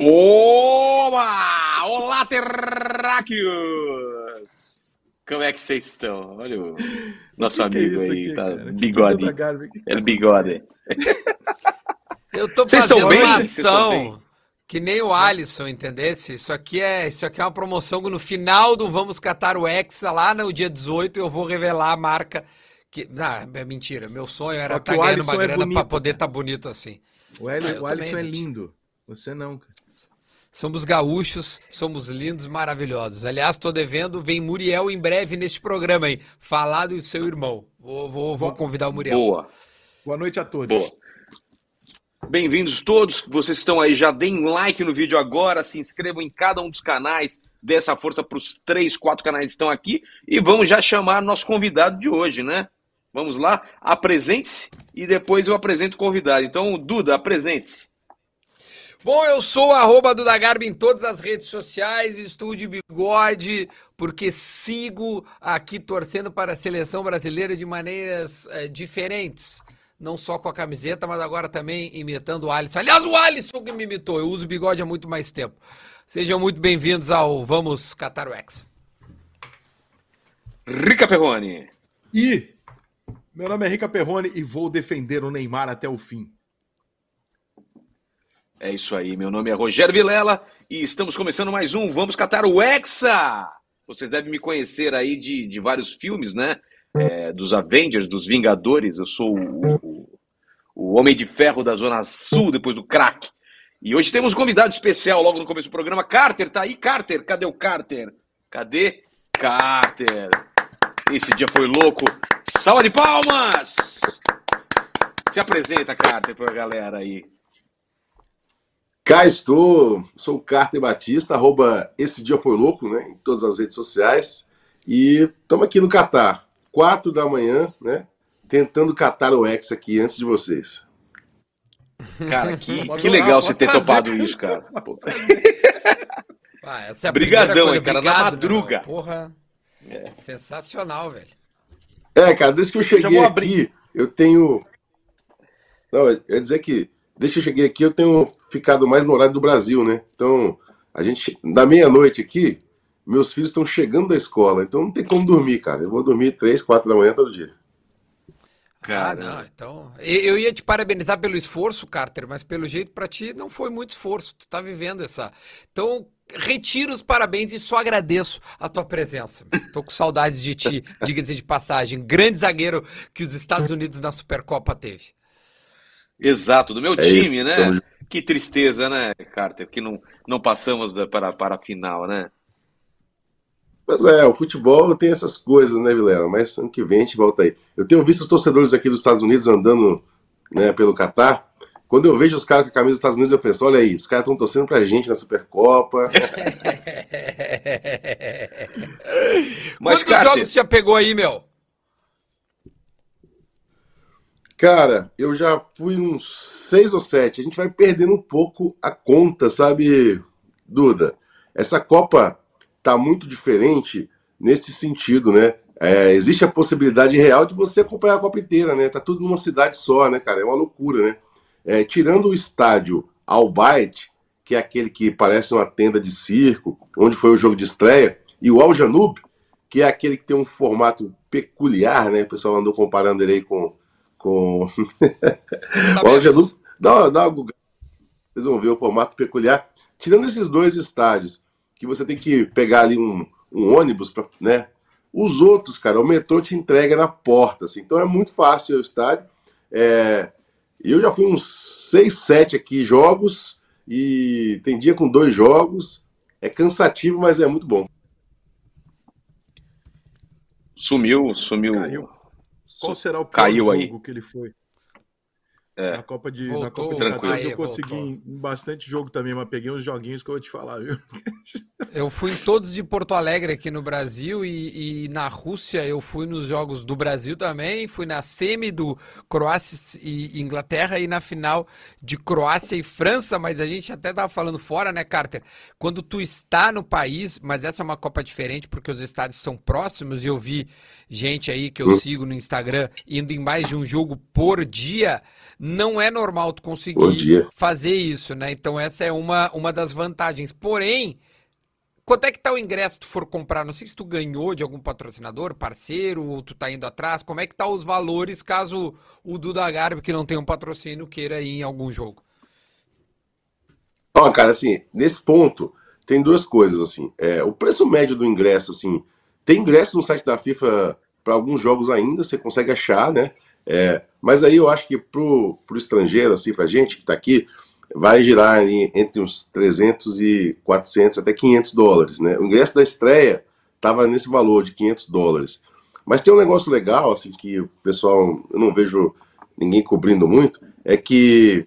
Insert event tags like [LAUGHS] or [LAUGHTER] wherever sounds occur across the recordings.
Oba! Olá, terráqueos! Como é que vocês estão? Olha o [LAUGHS] nosso que que é amigo aí, aqui, tá? cara? Bigode. que É tá bigode. [LAUGHS] Eu tô Vocês fazendo estão bem? uma ação que nem o Alisson, entendesse? Isso aqui é, isso aqui é uma promoção que no final do Vamos Catar o Hexa, lá no dia 18, eu vou revelar a marca que... Ah, é mentira, meu sonho era estar o ganhando uma Alisson é grana pra bonito, poder estar bonito assim. O, Eli- Ah, o Alisson é gente. lindo. Você não, cara. Somos gaúchos, somos lindos, maravilhosos. Aliás, tô devendo, vem Muriel em breve neste programa aí, falar do seu irmão. Vou, vou, vou convidar o Muriel. Boa, Boa noite a todos. boa. Bem-vindos todos, vocês que estão aí, já deem like no vídeo agora, se inscrevam em cada um dos canais, dê essa força para os três, quatro canais que estão aqui e vamos já chamar nosso convidado de hoje, né? Vamos lá, apresente-se e depois eu apresento o convidado. Então, Duda, apresente-se. Bom, eu sou o arroba Duda Garbi em todas as redes sociais, estou de bigode, porque sigo aqui torcendo para a seleção brasileira de maneiras eh, diferentes. Não só com a camiseta, mas agora também imitando o Alisson. Aliás, o Alisson que me imitou, eu uso bigode há muito mais tempo. Sejam muito bem-vindos ao Vamos Catar o Hexa. Rica Perrone. E meu nome é Rica Perrone e vou defender o Neymar até o fim. É isso aí, meu nome é Rogério Vilela e estamos começando mais um Vamos Catar o Hexa! Vocês devem me conhecer aí de, de vários filmes, né? É, dos Avengers, dos Vingadores. Eu sou o, o, o Homem de Ferro da Zona Sul, depois do crack. E hoje temos um convidado especial logo no começo do programa. Carter, tá aí? Carter, cadê o Carter? Cadê? Carter! Esse dia foi louco. Salva de palmas! Se apresenta, Carter, pra galera aí. Cá estou, sou o Carter Batista, arroba Esse Dia Foi Louco, né, em todas as redes sociais. E estamos aqui no Catar, quatro da manhã, né, tentando catar o X aqui antes de vocês. Cara, que, [LAUGHS] que legal você ter topado isso, cara. [LAUGHS] Pô, Ah, essa é a Brigadão, hein, cara, na Obrigado, madruga. meu. Porra, sensacional, velho. É, cara, desde que eu cheguei aqui, eu tenho... Não, eu ia dizer que desde que eu cheguei aqui, eu tenho ficado mais no horário do Brasil, né? Então, a gente, da meia-noite aqui, meus filhos estão chegando da escola, então não tem como dormir, cara. Eu vou dormir três, quatro da manhã todo dia. Ah, Cara, não, então. Eu ia te parabenizar pelo esforço, Carter, mas pelo jeito pra ti não foi muito esforço. Tu tá vivendo essa. Então, retiro os parabéns e só agradeço a tua presença. Tô com saudades de ti, [LAUGHS] diga-se de passagem. Grande zagueiro que os Estados Unidos na Supercopa teve. Exato, do meu É time, isso, né? Que tristeza, né, Carter, que não, não passamos da- para, para a final, né? Mas é, o futebol tem essas coisas, né, Vilela? Mas ano que vem a gente volta aí. Eu tenho visto os torcedores aqui dos Estados Unidos andando né, pelo Catar. Quando eu vejo os caras com a camisa dos Estados Unidos, eu penso: olha aí, os caras estão torcendo pra gente na Supercopa. [LAUGHS] Mas, Quantos Carter, jogos já pegou aí, meu? Cara, eu já fui uns seis ou sete. A gente vai perdendo um pouco a conta, sabe, Duda? Essa Copa tá muito diferente nesse sentido, né? É, existe a possibilidade real de você acompanhar a Copa inteira, né? Tá tudo numa cidade só, né, cara? É uma loucura, né? É, tirando o estádio Albayt, que é aquele que parece uma tenda de circo, onde foi o jogo de estreia, e o Al Janub, que é aquele que tem um formato peculiar, né? O pessoal andou comparando ele aí com, com [LAUGHS] o Janub. Dá, uma- dá uma Google, vocês vão ver o formato peculiar. Tirando esses dois estádios, que você tem que pegar ali um, um ônibus, pra, né? Os outros, cara, o metrô te entrega na porta, assim. Então é muito fácil o estádio. É, eu já fui uns seis, sete aqui jogos e tem dia com dois jogos. É cansativo, mas é muito bom. sumiu, sumiu. Caiu. Qual será o pior Caiu jogo aí. que ele foi? É. Na Copa de, na Voltou, Copa de tranquilo. 14 eu consegui em em bastante jogo também, mas peguei uns joguinhos que eu vou te falar, viu? [LAUGHS] Eu fui em todos de Porto Alegre aqui no Brasil e, e na Rússia eu fui nos jogos do Brasil também, fui na semi do Croácia e Inglaterra e na final de Croácia e França, mas a gente até tava falando fora, né, Carter? Quando tu está no país, mas essa é uma Copa diferente porque os estádios são próximos e eu vi gente aí que eu sigo no Instagram indo em mais de um jogo por dia, não é normal tu conseguir fazer isso, né? Então essa é uma, uma das vantagens. Porém, quanto é que tá o ingresso tu for comprar? Não sei se tu ganhou de algum patrocinador, parceiro, ou tu tá indo atrás. Como é que tá os valores caso o Duda Garbi, que não tem um patrocínio, queira ir em algum jogo? Ó, cara, assim, nesse ponto, tem duas coisas, assim. É, o preço médio do ingresso, assim, tem ingresso no site da FIFA para alguns jogos ainda, você consegue achar, né? É, mas aí eu acho que pro, pro estrangeiro, assim, pra gente que tá aqui, vai girar entre uns 300 e 400 até 500 dólares, né? O ingresso da estreia tava nesse valor de 500 dólares. Mas tem um negócio legal, assim, que o pessoal, eu não vejo ninguém cobrindo muito, é que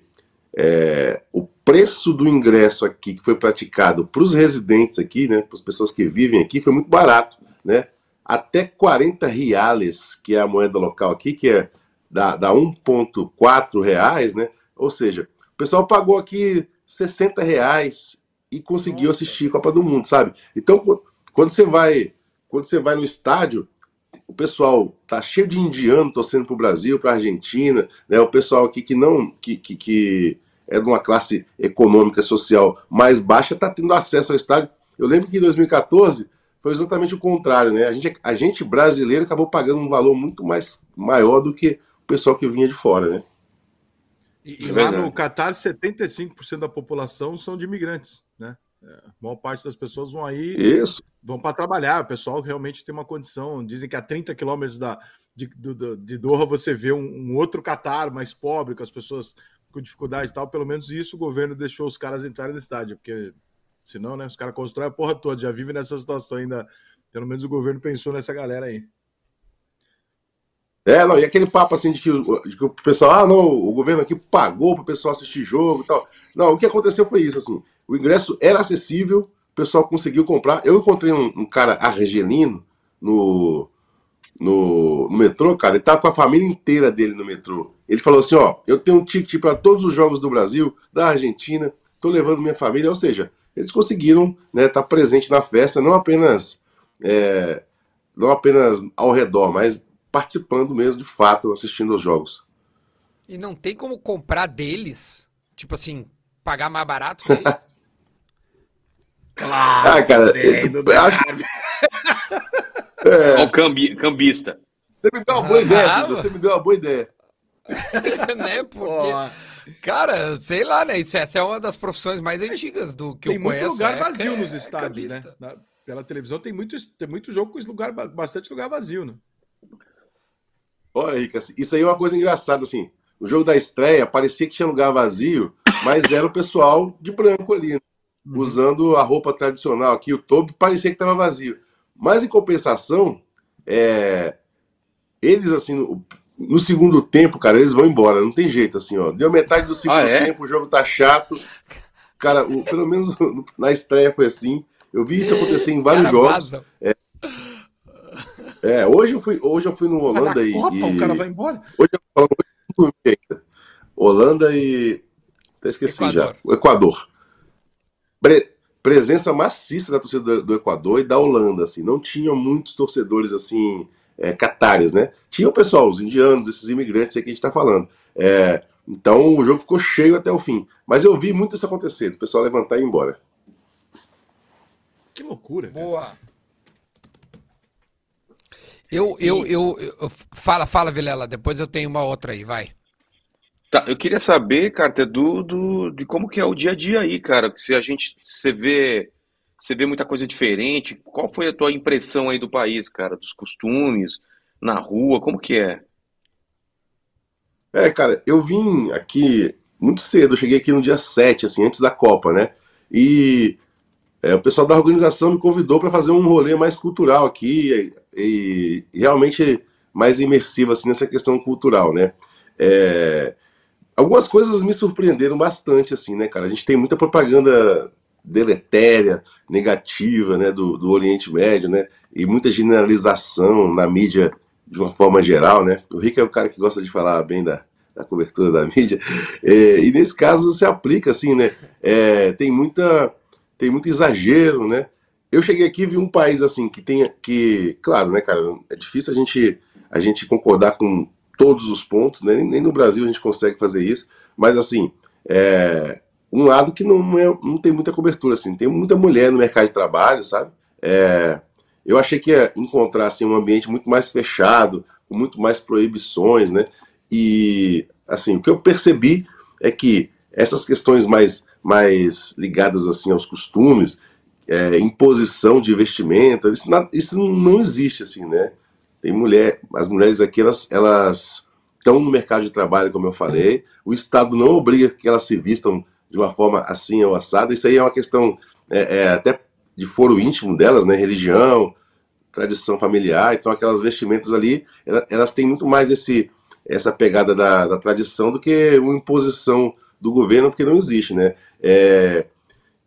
é, o preço do ingresso aqui que foi praticado para os residentes aqui, né, para as pessoas que vivem aqui, foi muito barato, né? Até 40 reais, que é a moeda local aqui, que é da, da 1,4 reais, né? Ou seja, o pessoal pagou aqui 60 reais e conseguiu Nossa. assistir a Copa do Mundo, sabe? Então, quando você vai, quando você vai no estádio, o pessoal tá cheio de indiano torcendo para o Brasil, para a Argentina, né? O pessoal aqui que não, que, que, que é de uma classe econômica social mais baixa está tendo acesso ao estádio. Eu lembro que em 2014 foi exatamente o contrário, né? A gente, a gente brasileiro acabou pagando um valor muito mais maior do que o pessoal que vinha de fora, né? E, é lá no Catar, 75% da população são de imigrantes, né? É, a maior parte das pessoas vão aí, Isso. vão para trabalhar. O pessoal realmente tem uma condição. Dizem que a 30 quilômetros da, de, de, de Doha você vê um, um outro Catar mais pobre, com as pessoas com dificuldade e tal. Pelo menos isso o governo deixou os caras entrarem no estádio, porque senão, né, os caras constroem a porra toda, já vivem nessa situação ainda. Pelo menos o governo pensou nessa galera aí. É, não, e aquele papo assim de que, de que o pessoal, ah, não, o governo aqui pagou para o pessoal assistir jogo e tal. Não, o que aconteceu foi isso, assim, o ingresso era acessível, o pessoal conseguiu comprar. Eu encontrei um, um cara argelino no, no, no, metrô, cara, ele tava com a família inteira dele no metrô. Ele falou assim, ó, eu tenho um ticket para todos os jogos do Brasil, da Argentina, tô levando minha família, ou seja, eles conseguiram né, estar tá presente na festa, não apenas é, não apenas ao redor, mas participando mesmo de fato, assistindo aos jogos. E não tem como comprar deles? Tipo assim, pagar mais barato? [LAUGHS] claro! Ah, cara, eu, acho... [LAUGHS] é... o cambi, cambista. Você me deu uma boa ideia, ah, você me deu uma boa ideia. [LAUGHS] né, porque... Cara, sei lá, né? Isso, essa é uma das profissões mais antigas do que tem eu conheço. Tem muito lugar é, vazio é, nos estádios, né? Na, pela televisão tem muito, tem muito jogo com lugar, bastante lugar vazio, né? Olha, Rica, isso aí é uma coisa engraçada, assim. O jogo da estreia parecia que tinha lugar vazio, mas era o pessoal de branco ali, né? uhum. usando a roupa tradicional aqui. O topo parecia que estava vazio. Mas, em compensação, é... eles, assim, no, no, segundo tempo, cara, eles vão embora. Não tem jeito, assim, ó. Deu metade do segundo ah, é? tempo, o jogo tá chato. Cara, o, pelo menos [LAUGHS] na estreia foi assim. Eu vi isso acontecer em vários cara, jogos. É, é, hoje eu fui, hoje eu fui no Holanda e, Copa, e. O cara vai embora. Hoje eu falo ainda. Holanda e. Até esqueci Equador. já. O Equador. Pre... Presença maciça da torcida do, do, Equador e da Holanda, assim. Não tinha muitos torcedores, assim, é, catares, né? Tinha o pessoal, os indianos, esses imigrantes aí que a gente tá falando. É, então o jogo ficou cheio até o fim. Mas eu vi muito isso acontecer, o pessoal levantar e ir embora. Que loucura. Boa. Eu, eu, eu, eu, Fala, fala, Vilela, depois eu tenho uma outra aí, vai. Tá, eu queria saber, Carter, do, do, de como que é o dia a dia aí, cara. Se a gente. Você vê. Você vê muita coisa diferente. Qual foi a tua impressão aí do país, cara? Dos costumes, na rua, como que é? É, cara, eu vim aqui muito cedo, eu cheguei aqui no dia 7, assim, antes da Copa, né? E é, o pessoal da organização me convidou para fazer um rolê mais cultural aqui e, realmente mais imersivo assim nessa questão cultural, né? É, algumas coisas me surpreenderam bastante, assim, né, cara? A gente tem muita propaganda deletéria, negativa, né, do, do Oriente Médio, né? E muita generalização na mídia de uma forma geral, né? O Rick é o cara que gosta de falar bem da, da cobertura da [LAUGHS] mídia. É, e nesse caso se aplica, assim, né? É, tem muita tem muito exagero, né? Eu cheguei aqui e vi um país assim que tem que, claro, né, cara, é difícil a gente a gente concordar com todos os pontos, né? nem, no Brasil a gente consegue fazer isso, mas assim, é, um lado que não, é, não tem muita cobertura, assim, tem muita mulher no mercado de trabalho, sabe? É, eu achei que ia encontrar assim, um ambiente muito mais fechado, com muito mais proibições, né? E assim, o que eu percebi é que essas questões mais, mais ligadas assim aos costumes, é, imposição de vestimenta, isso, isso não existe assim, né? Tem mulher, as mulheres aqui elas, elas estão no mercado de trabalho, como eu falei. O Estado não obriga que elas se vistam de uma forma assim ou assada. Isso aí é uma questão é, é, até de foro íntimo delas, né? Religião, tradição familiar. Então aquelas vestimentas ali, elas, elas têm muito mais esse essa pegada da, da, tradição do que uma imposição do governo, porque não existe, né? É,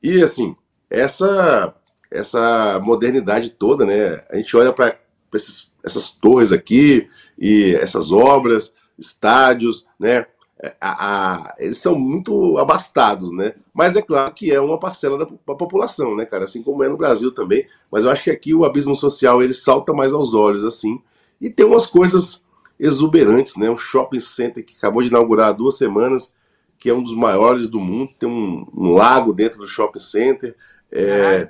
e assim, essa essa modernidade toda, né? A gente olha para essas torres aqui e essas obras, estádios, né? A, a, eles são muito abastados, né? Mas é claro que é uma parcela da, da, população, né, cara? Assim como é no Brasil também. Mas eu acho que aqui o abismo social ele salta mais aos olhos, assim. E tem umas coisas exuberantes, né? Um shopping center que acabou de inaugurar há duas semanas, que é um dos maiores do mundo. Tem um, um lago dentro do shopping center. É,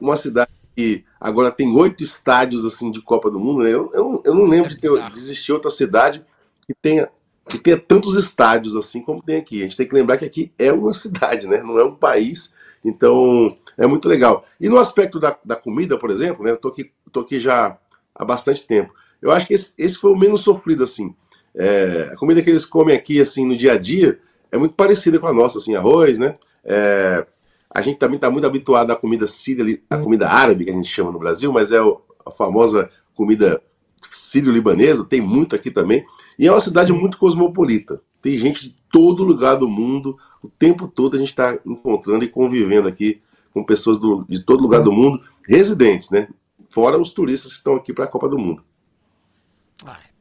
uma cidade que agora tem oito estádios assim de Copa do Mundo. Né? Eu, eu, eu não lembro de, ter, de existir outra cidade que tenha que tenha tantos estádios assim como tem aqui. A gente tem que lembrar que aqui é uma cidade, né? Não é um país. Então é muito legal. E no aspecto da, da comida, por exemplo, né? Eu tô aqui, tô aqui já há bastante tempo. Eu acho que esse, esse foi o menos sofrido assim. É, a comida que eles comem aqui assim no dia a dia é muito parecida com a nossa, assim, arroz, né? É, a gente também está muito habituado à comida síria, à comida árabe que a gente chama no Brasil, mas é a famosa comida sírio-libanesa, tem muito aqui também. E é uma cidade muito cosmopolita. Tem gente de todo lugar do mundo, o tempo todo a gente está encontrando e convivendo aqui com pessoas do, de todo lugar do mundo, residentes, né? Fora os turistas que estão aqui para a Copa do Mundo.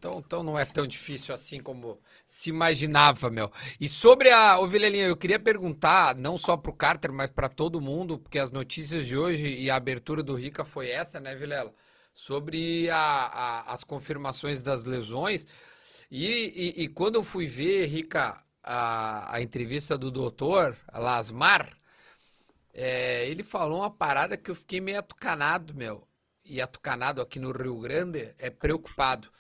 Então, então não é tão difícil assim como se imaginava, meu. E sobre a Ovelhinha, eu queria perguntar, não só para o Carter, mas para todo mundo, porque as notícias de hoje e a abertura do Rica foi essa, né, Vilela? Sobre a, a, as confirmações das lesões. E, e, e, quando eu fui ver, Rica, a, a entrevista do doutor Lasmar, é, ele falou uma parada que eu fiquei meio atucanado, meu. E atucanado aqui no Rio Grande é preocupado.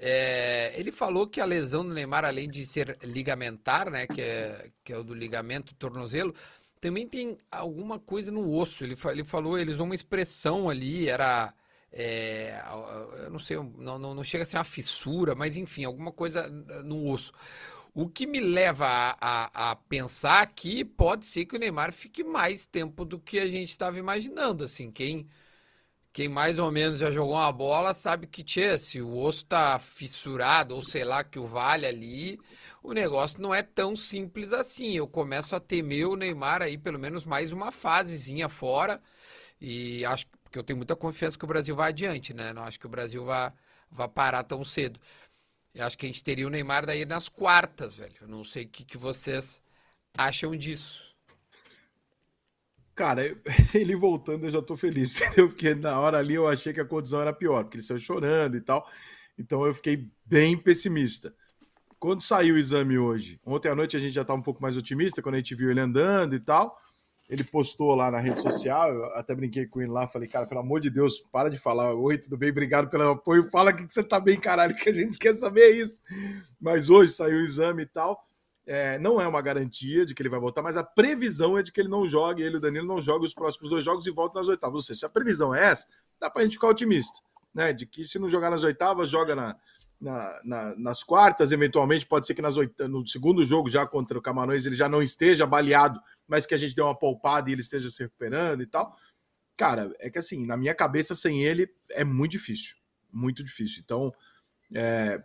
É, ele falou que a lesão do Neymar, além de ser ligamentar, né, que é, que é o do ligamento tornozelo, também tem alguma coisa no osso. Ele, ele falou, eles usam uma expressão ali, era. É, eu não sei, não, não, não, chega a ser uma fissura, mas enfim, alguma coisa no osso. O que me leva a, a, a, pensar que pode ser que o Neymar fique mais tempo do que a gente estava imaginando. Assim, quem quem mais ou menos já jogou uma bola sabe que, tchê, se o osso tá fissurado, ou sei lá, que o vale ali, o negócio não é tão simples assim. Eu começo a temer o Neymar aí pelo menos mais uma fasezinha fora. E acho que eu tenho muita confiança que o Brasil vai adiante, né? Não acho que o Brasil vá, vá parar tão cedo. Eu acho que a gente teria o Neymar daí nas quartas, velho. Eu não sei o que, que vocês acham disso. Cara, [LAUGHS] ele voltando eu já tô feliz, [LAUGHS] entendeu? Porque na hora ali eu achei que a condição era pior, porque ele saiu chorando e tal. Então eu fiquei bem pessimista. Quando saiu o exame hoje, ontem à noite a gente já tá um pouco mais otimista, quando a gente viu ele andando e tal. Ele postou lá na rede social, eu até brinquei com ele lá, falei, cara, pelo amor de Deus, para de falar, oi, tudo bem, obrigado pelo apoio, fala que você tá bem, caralho, que a gente quer saber isso. Mas hoje saiu o exame e tal. É, não é uma garantia de que ele vai voltar, mas a previsão é de que ele não jogue, ele e o Danilo não jogam os próximos dois jogos e volta nas oitavas. Ou seja, se a previsão é essa, dá para a gente ficar otimista, né? De que se não jogar nas oitavas, joga na, na, na, nas quartas, eventualmente pode ser que nas oitavas, no segundo jogo já contra o Camarões ele já não esteja baleado, mas que a gente dê uma poupada e ele esteja se recuperando e tal. Cara, é que assim, na minha cabeça, sem ele é muito difícil. Muito difícil. Então, é,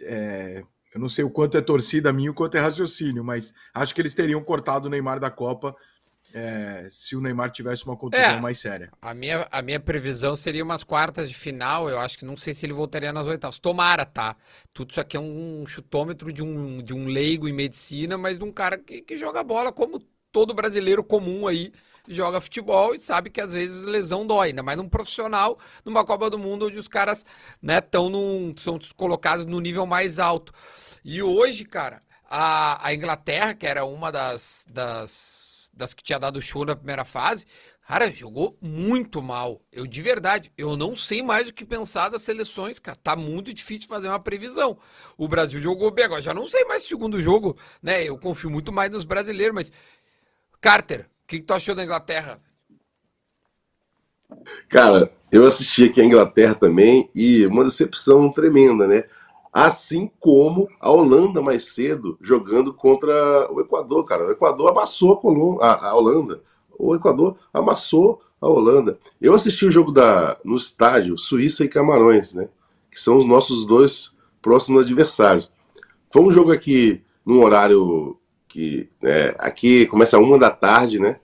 é, eu não sei o quanto é torcida minha, o quanto é raciocínio, mas acho que eles teriam cortado o Neymar da Copa é, se o Neymar tivesse uma contusão é, mais séria. A minha, a minha previsão seria umas quartas de final. Eu acho que não sei se ele voltaria nas oitavas. Tomara, tá? Tudo isso aqui é um chutômetro de um, de um leigo em medicina, mas de um cara que, que joga bola como todo brasileiro comum aí joga futebol e sabe que às vezes lesão dói, ainda mais num profissional, numa Copa do Mundo onde os caras, né, são colocados no nível mais alto. E hoje, cara, a, a Inglaterra, que era uma das, das, das que tinha dado show na primeira fase, Cara, jogou muito mal. Eu de verdade, eu não sei mais o que pensar das seleções, cara. Tá muito difícil fazer uma previsão. O Brasil jogou bem, agora já não sei mais o segundo jogo, né? Eu confio muito mais nos brasileiros, mas Carter, que, que tu achou da Inglaterra? Cara, eu assisti aqui a Inglaterra também e uma decepção tremenda, né? Assim como a Holanda mais cedo jogando contra o Equador, cara. O Equador amassou a, a, a Holanda o Equador amassou a Holanda. Eu assisti o jogo da, no estádio Suíça e Camarões, né? Que são os nossos dois próximos adversários. Foi um jogo aqui num horário que é, aqui começa uma da tarde, né?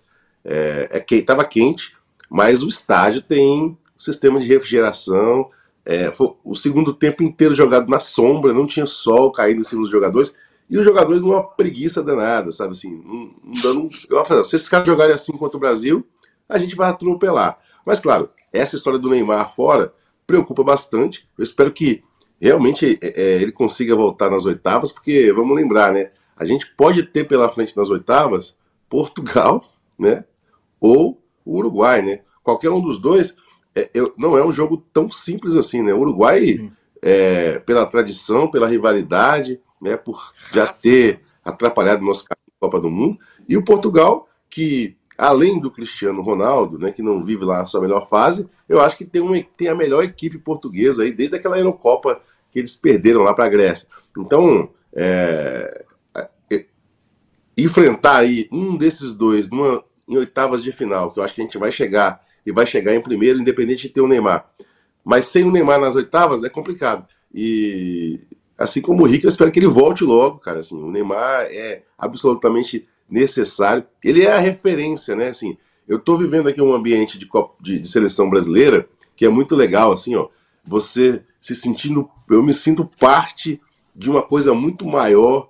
É, é que estava quente, mas o estádio tem sistema de refrigeração. É, o segundo tempo inteiro jogado na sombra, não tinha sol caindo em cima dos jogadores. E os jogadores numa preguiça danada, sabe assim, não, não dando. Eu falei, se esses caras jogarem assim contra o Brasil, a gente vai atropelar. Mas claro, essa história do Neymar fora preocupa bastante. Eu espero que realmente é, é, ele consiga voltar nas oitavas, porque vamos lembrar, né? A gente pode ter pela frente nas oitavas Portugal, né? Ou o Uruguai, né? Qualquer um dos dois é, não é um jogo tão simples assim, né? O Uruguai, é, pela tradição, pela rivalidade, né, por já ter atrapalhado nosso Copa do Mundo, e o Portugal, que além do Cristiano Ronaldo, né, que não vive lá a sua melhor fase, eu acho que tem, uma, tem a melhor equipe portuguesa aí, desde aquela Eurocopa que eles perderam lá para a Grécia. Então, é, é, enfrentar aí um desses dois numa, em oitavas de final, que eu acho que a gente vai chegar e vai chegar em primeiro, independente de ter o Neymar. Mas sem o Neymar nas oitavas é complicado. E Assim como o Rick, eu espero que ele volte logo, cara. Assim, o Neymar é absolutamente necessário. Ele é a referência, né? Assim, eu estou vivendo aqui um ambiente de, de, de, seleção brasileira que é muito legal, assim, ó. Você se sentindo, eu me sinto parte de uma coisa muito maior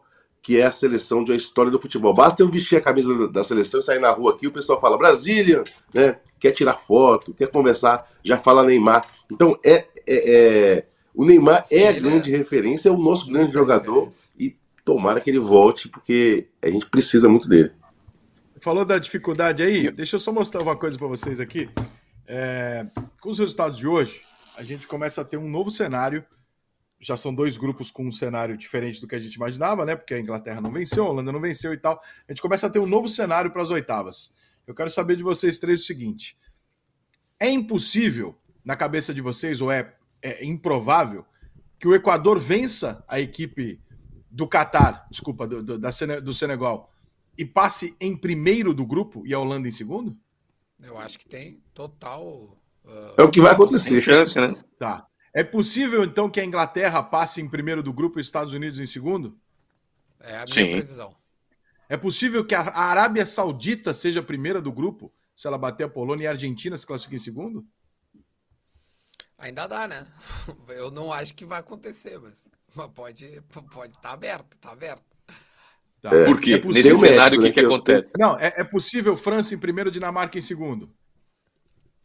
que é a seleção de a história do futebol. Basta eu vestir a camisa da, da seleção e sair na rua aqui, o pessoal fala Brasília, né? Quer tirar foto, quer conversar, já fala Neymar. Então é, é, é o Neymar Sim, é a grande é. referência, é o nosso grande jogador e tomara que ele volte, porque a gente precisa muito dele. Falou da dificuldade aí, deixa eu só mostrar uma coisa para vocês aqui. É, com os resultados de hoje, a gente começa a ter um novo cenário. Já são dois grupos com um cenário diferente do que a gente imaginava, né? Porque a Inglaterra não venceu, a Holanda não venceu e tal. A gente começa a ter um novo cenário para as oitavas. Eu quero saber de vocês três o seguinte: é impossível, na cabeça de vocês, ou é é improvável que o Equador vença a equipe do Catar, desculpa, do, do, da, do Senegal, e passe em primeiro do grupo e a Holanda em segundo? Eu acho que tem total. Uh, é o que vai acontecer. Chance, né? Tá. É possível, então, que a Inglaterra passe em primeiro do grupo e os Estados Unidos em segundo? É a minha Sim. previsão. É possível que a Arábia Saudita seja a primeira do grupo, se ela bater a Polônia e a Argentina se classifique em segundo? Ainda dá, né? [LAUGHS] Eu não acho que vai acontecer, mas, mas [LAUGHS] pode pode estar tá aberto, tá aberto. Tá. É, Por quê? É Nesse cenário, o que, que, que acontece? Não, é, é, possível França em primeiro, Dinamarca em segundo.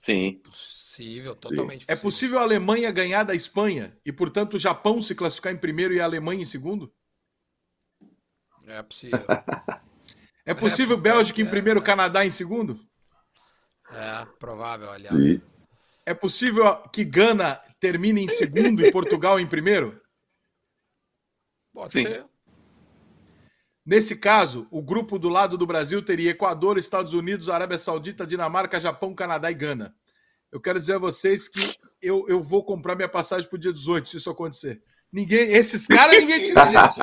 Sim. Possível, totalmente Sim. possível. É possível a Alemanha ganhar da Espanha e, portanto, o Japão se classificar em primeiro e a Alemanha em segundo? É possível. [LAUGHS] é possível é, Bélgica em primeiro, é, Canadá em segundo? É, provável, aliás. Sim. É possível que Gana termine em segundo e Portugal em primeiro? Pode Sim. ser. Nesse caso, o grupo do lado do Brasil teria Equador, Estados Unidos, Arábia Saudita, Dinamarca, Japão, Canadá e Gana. Eu quero dizer a vocês que eu, eu vou comprar minha passagem para o dia 18, se isso acontecer. Ninguém, esses caras ninguém tira [LAUGHS] gente.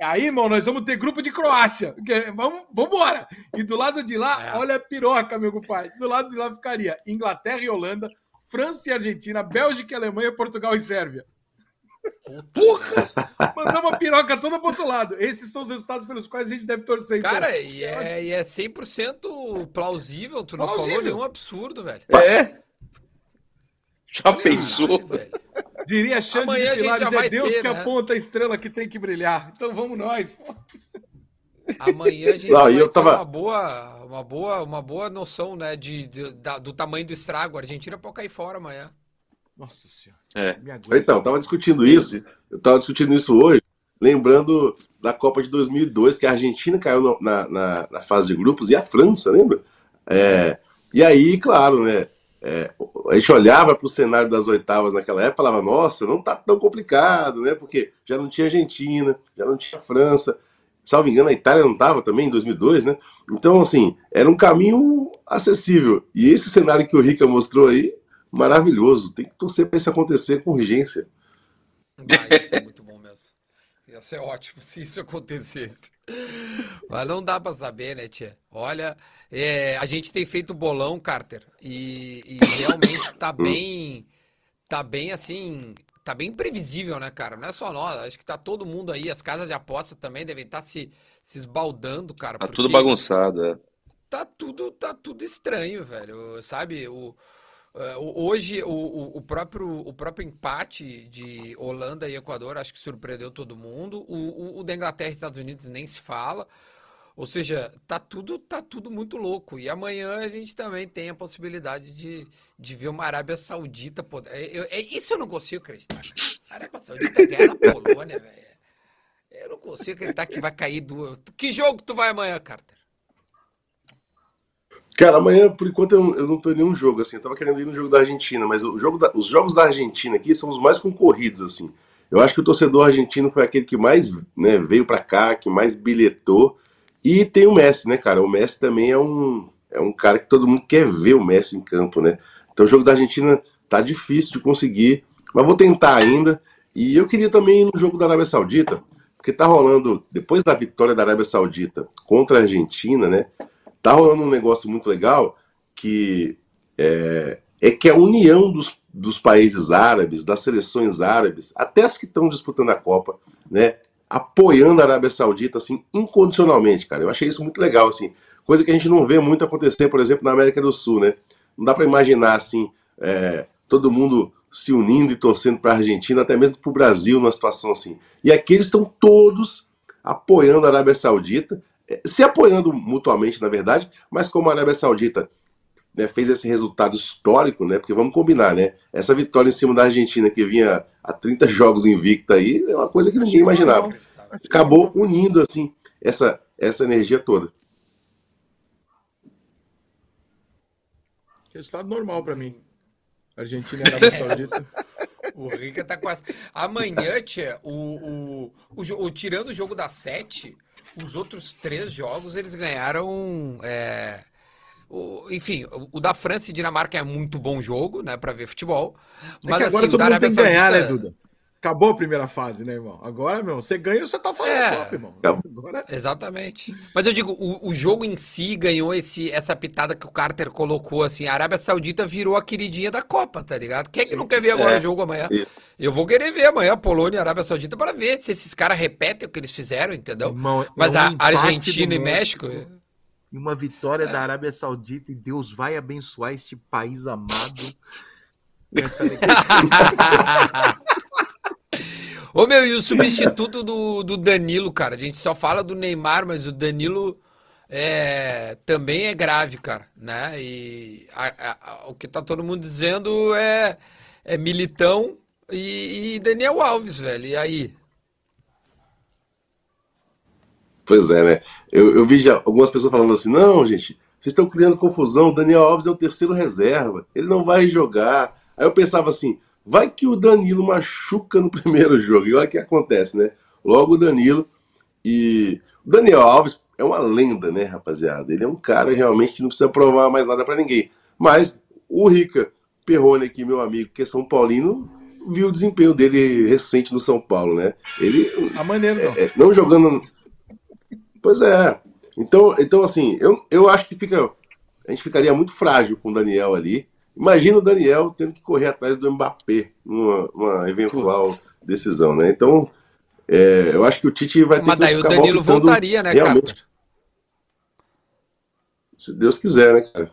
Aí, irmão, nós vamos ter grupo de Croácia. Vamos, embora. E do lado de lá, é. olha a piroca, meu compadre. Do lado de lá ficaria Inglaterra e Holanda, França e Argentina, Bélgica e Alemanha, Portugal e Sérvia. Porra! Mandamos a piroca toda pro outro lado. Esses são os resultados pelos quais a gente deve torcer. Então. Cara, e é, e é 100% plausível. Tu não plausível. falou nenhum absurdo, velho. É? Já pensou? Velho. Diria Xande de Pilares, é Deus ter, que né? aponta a estrela que tem que brilhar. Então vamos nós. Pô. Amanhã a gente Não, vai tava- uma boa, uma boa, uma boa noção, né, de, de- da- do tamanho do estrago. A Argentina pode cair fora amanhã. Nossa senhora. É. Então, eu tava discutindo isso, eu tava discutindo isso hoje, lembrando da Copa de 2002, que a Argentina caiu no- na, na, na fase de grupos e a França, lembra? É, e aí, claro, né? é, a gente olhava para o cenário das oitavas naquela época e falava, nossa, não tá tão complicado, né? Porque já não tinha Argentina, já não tinha França, salvo engano, a Itália não estava também em 2002, né? Então, assim, era um caminho acessível. E esse cenário que o Rica mostrou aí, maravilhoso. Tem que torcer para isso acontecer com urgência. Vai, ia ser muito bom mesmo. Ia ser ótimo [LAUGHS] se isso acontecesse. Mas não dá pra saber, né, tia? Olha, é, a gente tem feito bolão, Carter, e, e realmente tá [LAUGHS] bem, tá bem assim, tá bem previsível, né, cara? Não é só nós, acho que tá todo mundo aí, as casas de aposta também devem estar se, se esbaldando, cara, Tá tudo bagunçado, é. tá tudo, tá tudo estranho, velho. Sabe, é, o- hoje o, o- próprio, o próprio empate de Holanda e Equador acho que surpreendeu todo mundo. O, o, o da Inglaterra e Estados Unidos nem se fala. Ou seja, tá tudo, tá tudo muito louco. E amanhã a gente também tem a possibilidade de, de ver uma Arábia Saudita. pô, é, eu- é- isso eu não consigo acreditar. A Arábia Saudita ganha da Polônia, velho. Eu não consigo acreditar que vai cair do. Que jogo tu vai amanhã, Carter? Cara, amanhã, por enquanto, eu, eu não tô em nenhum jogo, assim. Eu tava querendo ir no jogo da Argentina, mas o jogo da- os jogos da Argentina aqui são os mais concorridos, assim. Eu acho que o torcedor argentino foi aquele que mais né, veio pra cá, que mais bilhetou. E tem o Messi, né, cara? O Messi também é um, é um cara que todo mundo quer ver o Messi em campo, né? Então o jogo da Argentina tá difícil de conseguir, mas vou tentar ainda. E eu queria também ir no jogo da Arábia Saudita, porque tá rolando, depois da vitória da Arábia Saudita contra a Argentina, né? Tá rolando um negócio muito legal que é, é que a união dos, dos países árabes, das seleções árabes, até as que estão disputando a Copa, né? Apoiando a Arábia Saudita, assim, incondicionalmente, cara. Eu achei isso muito legal, assim. Coisa que a gente não vê muito acontecer, por exemplo, na América do Sul, né? Não dá para imaginar, assim, é, todo mundo se unindo e torcendo para a Argentina, até mesmo para o Brasil, numa situação assim. E aqui eles estão todos apoiando a Arábia Saudita, se apoiando mutuamente, na verdade, mas como a Arábia Saudita né, fez esse resultado histórico, né? Porque vamos combinar, né? Essa vitória em cima da Argentina, que vinha há 30 jogos invicta aí, é uma coisa que ninguém imaginava. Acabou unindo, assim, essa, essa energia toda. Resultado normal pra mim. Argentina e Arábia Saudita. [LAUGHS] O Rica tá quase. Amanhã, tia, o, o, o, o- tirando o jogo das sete, os outros três jogos eles ganharam. é, o- enfim, o, o da França e Dinamarca é muito bom jogo, né, pra ver futebol. É Mas que agora assim, o todo mundo tem que ganhar, né, Duda? Acabou a primeira fase, né, irmão? Agora, meu, você ganha, você tá fora É. Copa, irmão. Agora Exatamente. Mas eu digo, o, o jogo em si ganhou esse, essa pitada que o Carter colocou, assim, a Arábia Saudita virou a queridinha da Copa, tá ligado? Quem é que não quer ver agora É. o jogo amanhã? Isso. Eu vou querer ver amanhã Polônia e Arábia Saudita para ver se esses caras repetem o que eles fizeram, entendeu? Irmão, é Mas um a Argentina e México. e uma vitória da Arábia Saudita e Deus vai abençoar este país amado. [LAUGHS] Essa. [LAUGHS] Ô meu, e o substituto do, do Danilo, cara? A gente só fala do Neymar, mas o Danilo é, também é grave, cara, né? E a- a- o que tá todo mundo dizendo é, é Militão e, e Daniel Alves, velho. E aí? Pois é, né? Eu, eu vi já algumas pessoas falando assim: não, gente, vocês estão criando confusão. O Daniel Alves é o terceiro reserva, ele não vai jogar. Aí eu pensava assim: vai que o Danilo machuca no [LAUGHS] primeiro jogo. E olha o que acontece, né? Logo o Danilo e. O Daniel Alves é uma lenda, né, rapaziada? Ele é um cara realmente que não precisa provar mais nada pra ninguém. Mas o Rica Perrone aqui, meu amigo, que é São Paulino, viu o desempenho dele recente no São Paulo, né? Ele A maneira, não. é, não jogando. Pois é. Então, então assim, eu, eu acho que fica. A gente ficaria muito frágil com o Daniel ali. Imagina o Daniel tendo que correr atrás do Mbappé numa, eventual decisão, né? Então, é, eu acho que o Tite vai ter Mas que daí o Danilo voltaria, né, realmente, Carter? Se Deus quiser, né, cara?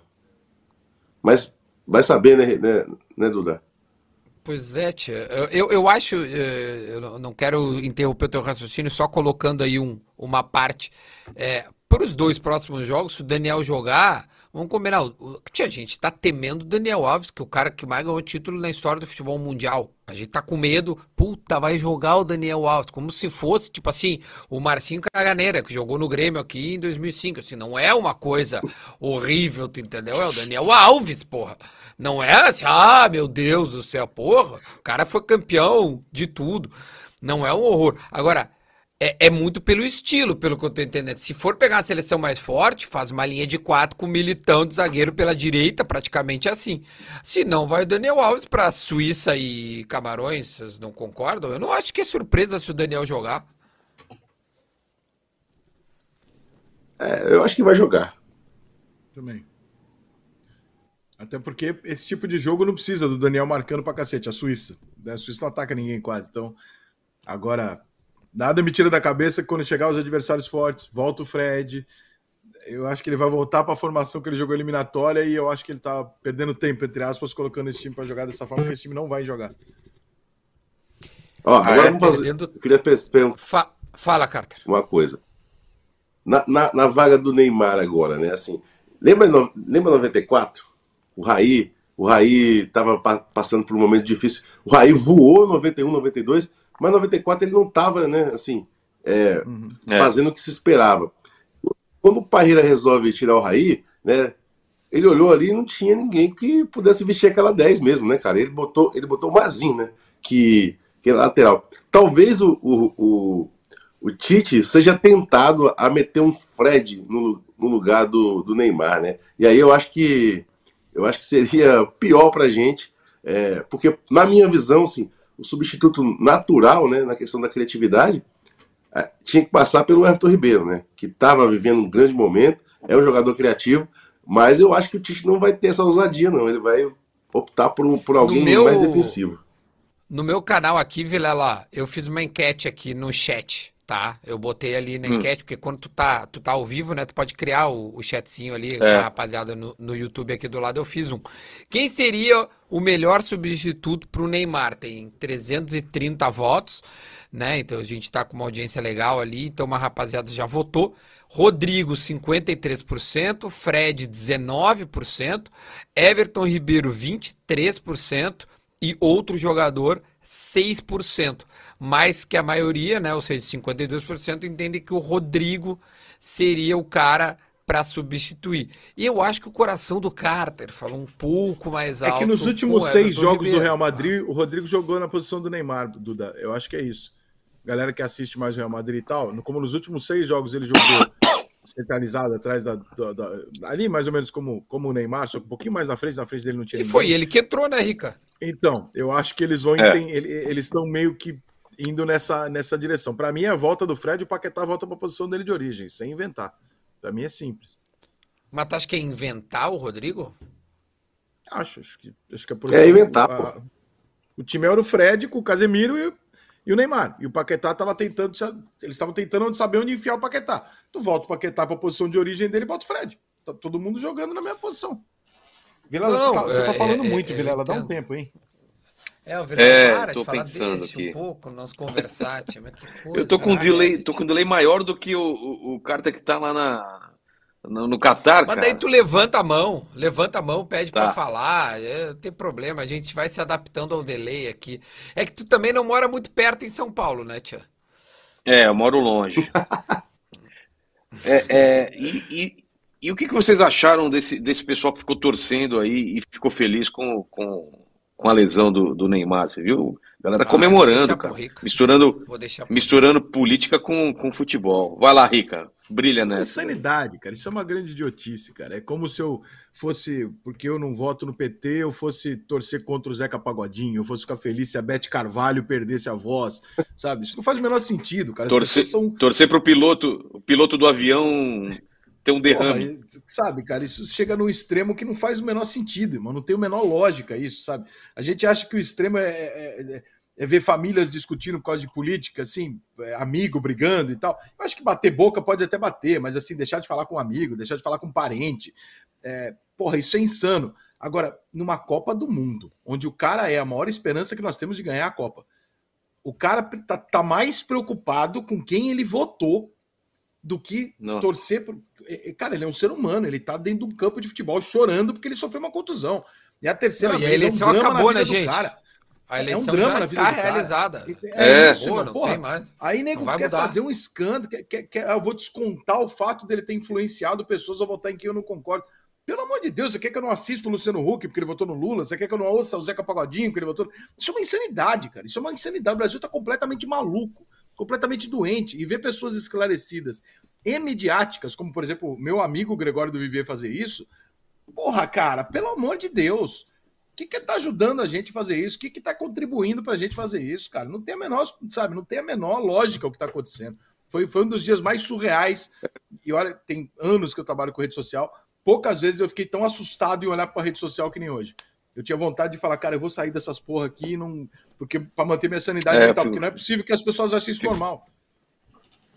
Mas vai saber, né, né, né Duda? Pois é, tia. Eu, eu acho, eh, eu não quero interromper o teu raciocínio, só colocando aí um, uma parte. É, para os dois próximos jogos, se o Daniel jogar, vamos combinar. Tia, a gente tá temendo o Daniel Alves, que é o cara que mais ganhou título na história do futebol mundial. A gente tá com medo, puta, vai jogar o Daniel Alves, como se fosse, tipo assim, o Marcinho Caganeira, que jogou no Grêmio aqui em 2005. Assim, não é uma coisa horrível, tu entendeu? É o Daniel Alves, porra. Não é assim, ah, meu Deus do céu, porra, o cara foi campeão de tudo. Não é um horror. Agora, é, é, muito pelo estilo, pelo que eu tô entendendo. Se for pegar a seleção mais forte, faz uma linha de quatro com militão de zagueiro pela direita, praticamente assim. Se não, vai o Daniel Alves para Suíça e Camarões, vocês não concordam? Eu não acho que é surpresa se o Daniel jogar. É, eu acho que vai jogar. Também. Até porque esse tipo de jogo não precisa do Daniel marcando pra cacete. A Suíça. A Suíça não ataca ninguém quase. Então, agora, nada me tira da cabeça que quando chegar os adversários fortes, volta o Fred. Eu acho que ele vai voltar para a formação que ele jogou eliminatória e eu acho que ele tá perdendo tempo, entre aspas, colocando esse time para jogar dessa forma, porque esse time não vai jogar. Ó, agora vamos fazer. Perdendo... Eu queria perguntar. Fa... Fala, Carter. Uma coisa. Na, na, na, vaga do Neymar agora, né? Assim, lembra, lembra 94? O Raí, o Raí estava passando por um momento difícil. O Raí voou 91, 92, mas 94 ele não estava, né, assim, é, uhum. É. fazendo o que se esperava. Quando o Parreira resolve tirar o Raí, né, ele olhou ali e não tinha ninguém que pudesse vestir aquela 10 mesmo, né, cara? Ele botou, ele botou o Mazinho, né, que, que é lateral. Talvez o, o, o, o Tite seja tentado a meter um Fred no, no lugar do, do Neymar, né? E aí eu acho que eu acho que seria pior para a gente, é, porque, na minha visão, assim, o substituto natural, né, na questão da criatividade, é, tinha que passar pelo Everton Ribeiro, né, que estava vivendo um grande momento, é um jogador criativo, mas eu acho que o Tite não vai ter essa ousadia, não. Ele vai optar por, por alguém meu, mais defensivo. No meu canal aqui, Vilela, eu fiz uma enquete aqui no chat Tá, eu botei ali na hum. enquete, porque quando tu tá, tu tá ao vivo, né, tu pode criar o, o chatzinho ali, é. a rapaziada no, no YouTube aqui do lado, eu fiz um. Quem seria o melhor substituto pro Neymar? Tem 330 votos, né, então a gente tá com uma audiência legal ali, então uma rapaziada já votou. Rodrigo, 53%, Fred, 19%, Everton Ribeiro, 23% e outro jogador, 6% mais que a maioria, né, ou seja, 52%, entende que o Rodrigo seria o cara para substituir. E eu acho que o coração do Carter falou um pouco mais alto. É que nos últimos seis jogos Ribeiro. do Real Madrid, Nossa. o Rodrigo jogou na posição do Neymar, Duda. Eu acho que é isso. Galera que assiste mais o Real Madrid e tal, como nos últimos seis jogos ele jogou centralizado atrás da, da, da, ali mais ou menos como, como o Neymar, só um pouquinho mais na frente, na frente dele não tinha. E ninguém. foi ele que entrou, né, Rica? Então, eu acho que eles vão é. eles estão meio que indo nessa, nessa direção. Para mim, é a volta do Fred, o Paquetá volta para a posição dele de origem, sem inventar. Para mim é simples. Mas tu acha que é inventar o Rodrigo? Acho, acho que, acho que é por É inventar, a, pô. O time era o Fred com o Casemiro e, e o Neymar. E o Paquetá estava tentando. Eles estavam tentando saber onde enfiar o Paquetá. Tu volta o Paquetá para a posição de origem dele e bota o Fred. Tá todo mundo jogando na mesma posição. Vilela, você, tá, você tá, é, falando é, muito, é, Vilela. Dá um tempo, hein? É, o Vilela, é, para tô de falar, pensando deixa aqui. um pouco nós conversar, tia, mas que coisa. Eu tô com um delay, tô com um delay maior do que o, o, o carta que tá lá na, no, no Catar, Mas daí tu levanta a mão, levanta a mão, pede tá. para falar, é, tem problema, a gente vai se adaptando ao delay aqui. É que tu também não mora muito perto em São Paulo, né, tia? É, eu moro longe. [LAUGHS] é, é, e, e, e, o que, que vocês acharam desse, desse pessoal que ficou torcendo aí e ficou feliz com, com com a lesão do, do Neymar, você viu? A galera ah, comemorando, cara. Misturando, misturando política com, com futebol. Vai lá, Rica. Brilha nessa. É insanidade, cara. Isso é uma grande idiotice, cara. É como se eu fosse, porque eu não voto no PT, eu fosse torcer contra o Zeca Pagodinho, eu fosse ficar feliz se a Beth Carvalho perdesse a voz, sabe? Isso não faz o menor sentido, cara. torcer, são... torcer pro piloto, o piloto do avião ter um derrame. Porra, sabe, cara, isso chega num extremo que não faz o menor sentido, irmão. Não tem o menor lógica isso, sabe? A gente acha que o extremo é, é, é, é ver famílias discutindo por causa de política, assim, é, amigo brigando e tal. Eu acho que bater boca pode até bater, mas assim, deixar de falar com um amigo, deixar de falar com um parente. É, porra, isso é insano. Agora, numa Copa do Mundo, onde o cara é a maior esperança que nós temos de ganhar a Copa, o cara tá, tá mais preocupado com quem ele votou do que Não. torcer. Por... Cara, ele é um ser humano, ele tá dentro de um campo de futebol chorando porque ele sofreu uma contusão. E a terceira Não, vez. E a eleição é um acabou, né, gente? Cara. A eleição é um drama já está realizada. É, é isso, Pô, não porra, tem mais. Aí nego quer mudar. fazer um escândalo, quer, quer, quer, eu vou descontar o fato dele ter influenciado pessoas a votar em quem eu não concordo. Pelo amor de Deus, você quer que eu não assista o Luciano Huck porque ele votou no Lula? Você quer que eu não ouça o Zeca Pagodinho porque ele votou. Isso é uma insanidade, cara. Isso é uma insanidade. O Brasil está completamente maluco, completamente doente. E ver pessoas esclarecidas e midiáticas, como por exemplo, meu amigo Gregório do Viver fazer isso. Porra, cara, pelo amor de Deus. O que que tá ajudando a gente a fazer isso? O que que tá contribuindo para a gente fazer isso, cara? Não tem a menor, sabe, não tem a menor lógica o que está acontecendo. Foi, foi um dos dias mais surreais. E olha, tem anos que eu trabalho com rede social poucas vezes eu fiquei tão assustado em olhar para a rede social que nem hoje. Eu tinha vontade de falar, cara, eu vou sair dessas porra aqui, não... porque para manter minha sanidade é, mental, fico... porque não é possível que as pessoas achem isso normal.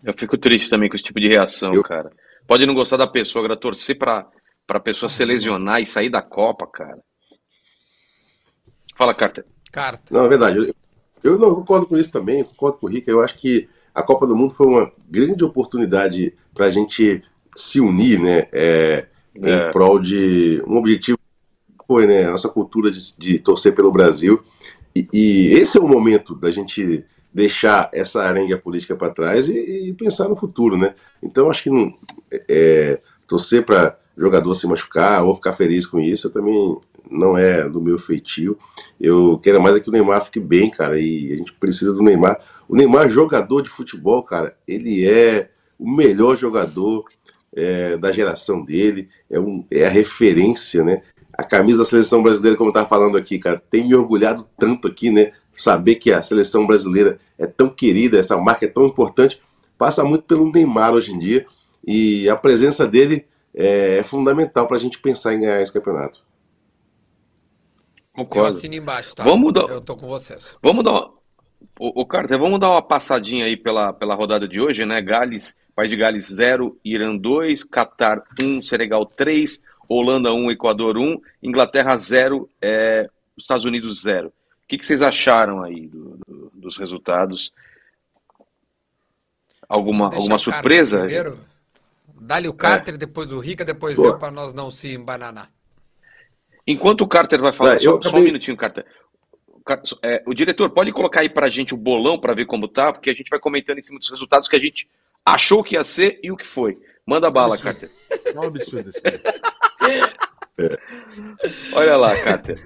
Eu fico triste também com esse tipo de reação, eu... cara. Pode não gostar da pessoa, agora torcer para a pessoa se lesionar e sair da Copa, cara. Fala, Carter. Carta. Não, é verdade. Eu, eu não concordo com isso também, concordo com o Rica. Eu acho que a Copa do Mundo foi uma grande oportunidade para a gente se unir, né? É, é. em prol de um objetivo foi né, a nossa cultura de, de torcer pelo Brasil. E, e, esse é o momento da gente deixar essa arenga política para trás e, e, pensar no futuro, né? Então acho que não, é, torcer para jogador se machucar ou ficar feliz com isso também não é do meu feitio. Eu quero mais é que o Neymar fique bem, cara, e a gente precisa do Neymar. O Neymar, jogador de futebol, cara, ele é o melhor jogador é, da geração dele, é, um, é a referência, né? A camisa da seleção brasileira, como eu estava falando aqui, cara, tem me orgulhado tanto aqui, né? Saber que a seleção brasileira é tão querida, essa marca é tão importante, passa muito pelo Neymar hoje em dia, e a presença dele é, é fundamental para a gente pensar em ganhar esse campeonato. Concordo. Eu assino embaixo, tá? Vamos dar... Eu tô com vocês. Vamos dar. O, o Carter, vamos dar uma passadinha aí pela, pela rodada de hoje, né? Gales País de Gales 0, Irã 2, Catar 1, Senegal 3, Holanda 1, Equador 1, Inglaterra 0, é, Estados Unidos 0. O que, que vocês acharam aí do, do, dos resultados? Alguma, alguma surpresa? Dá-lhe o Carter, é. depois do Rica, depois eu, para nós não se embananar. Enquanto o Carter vai falar, é, só, acabei... só, um minutinho, Carter. É, o diretor, pode colocar aí para a gente o bolão para ver como tá, porque a gente vai comentando em cima dos resultados que a gente achou que ia ser e o que foi. Manda bala, Carter. [LAUGHS] É um absurdo esse é. [LAUGHS] Olha lá, Carter.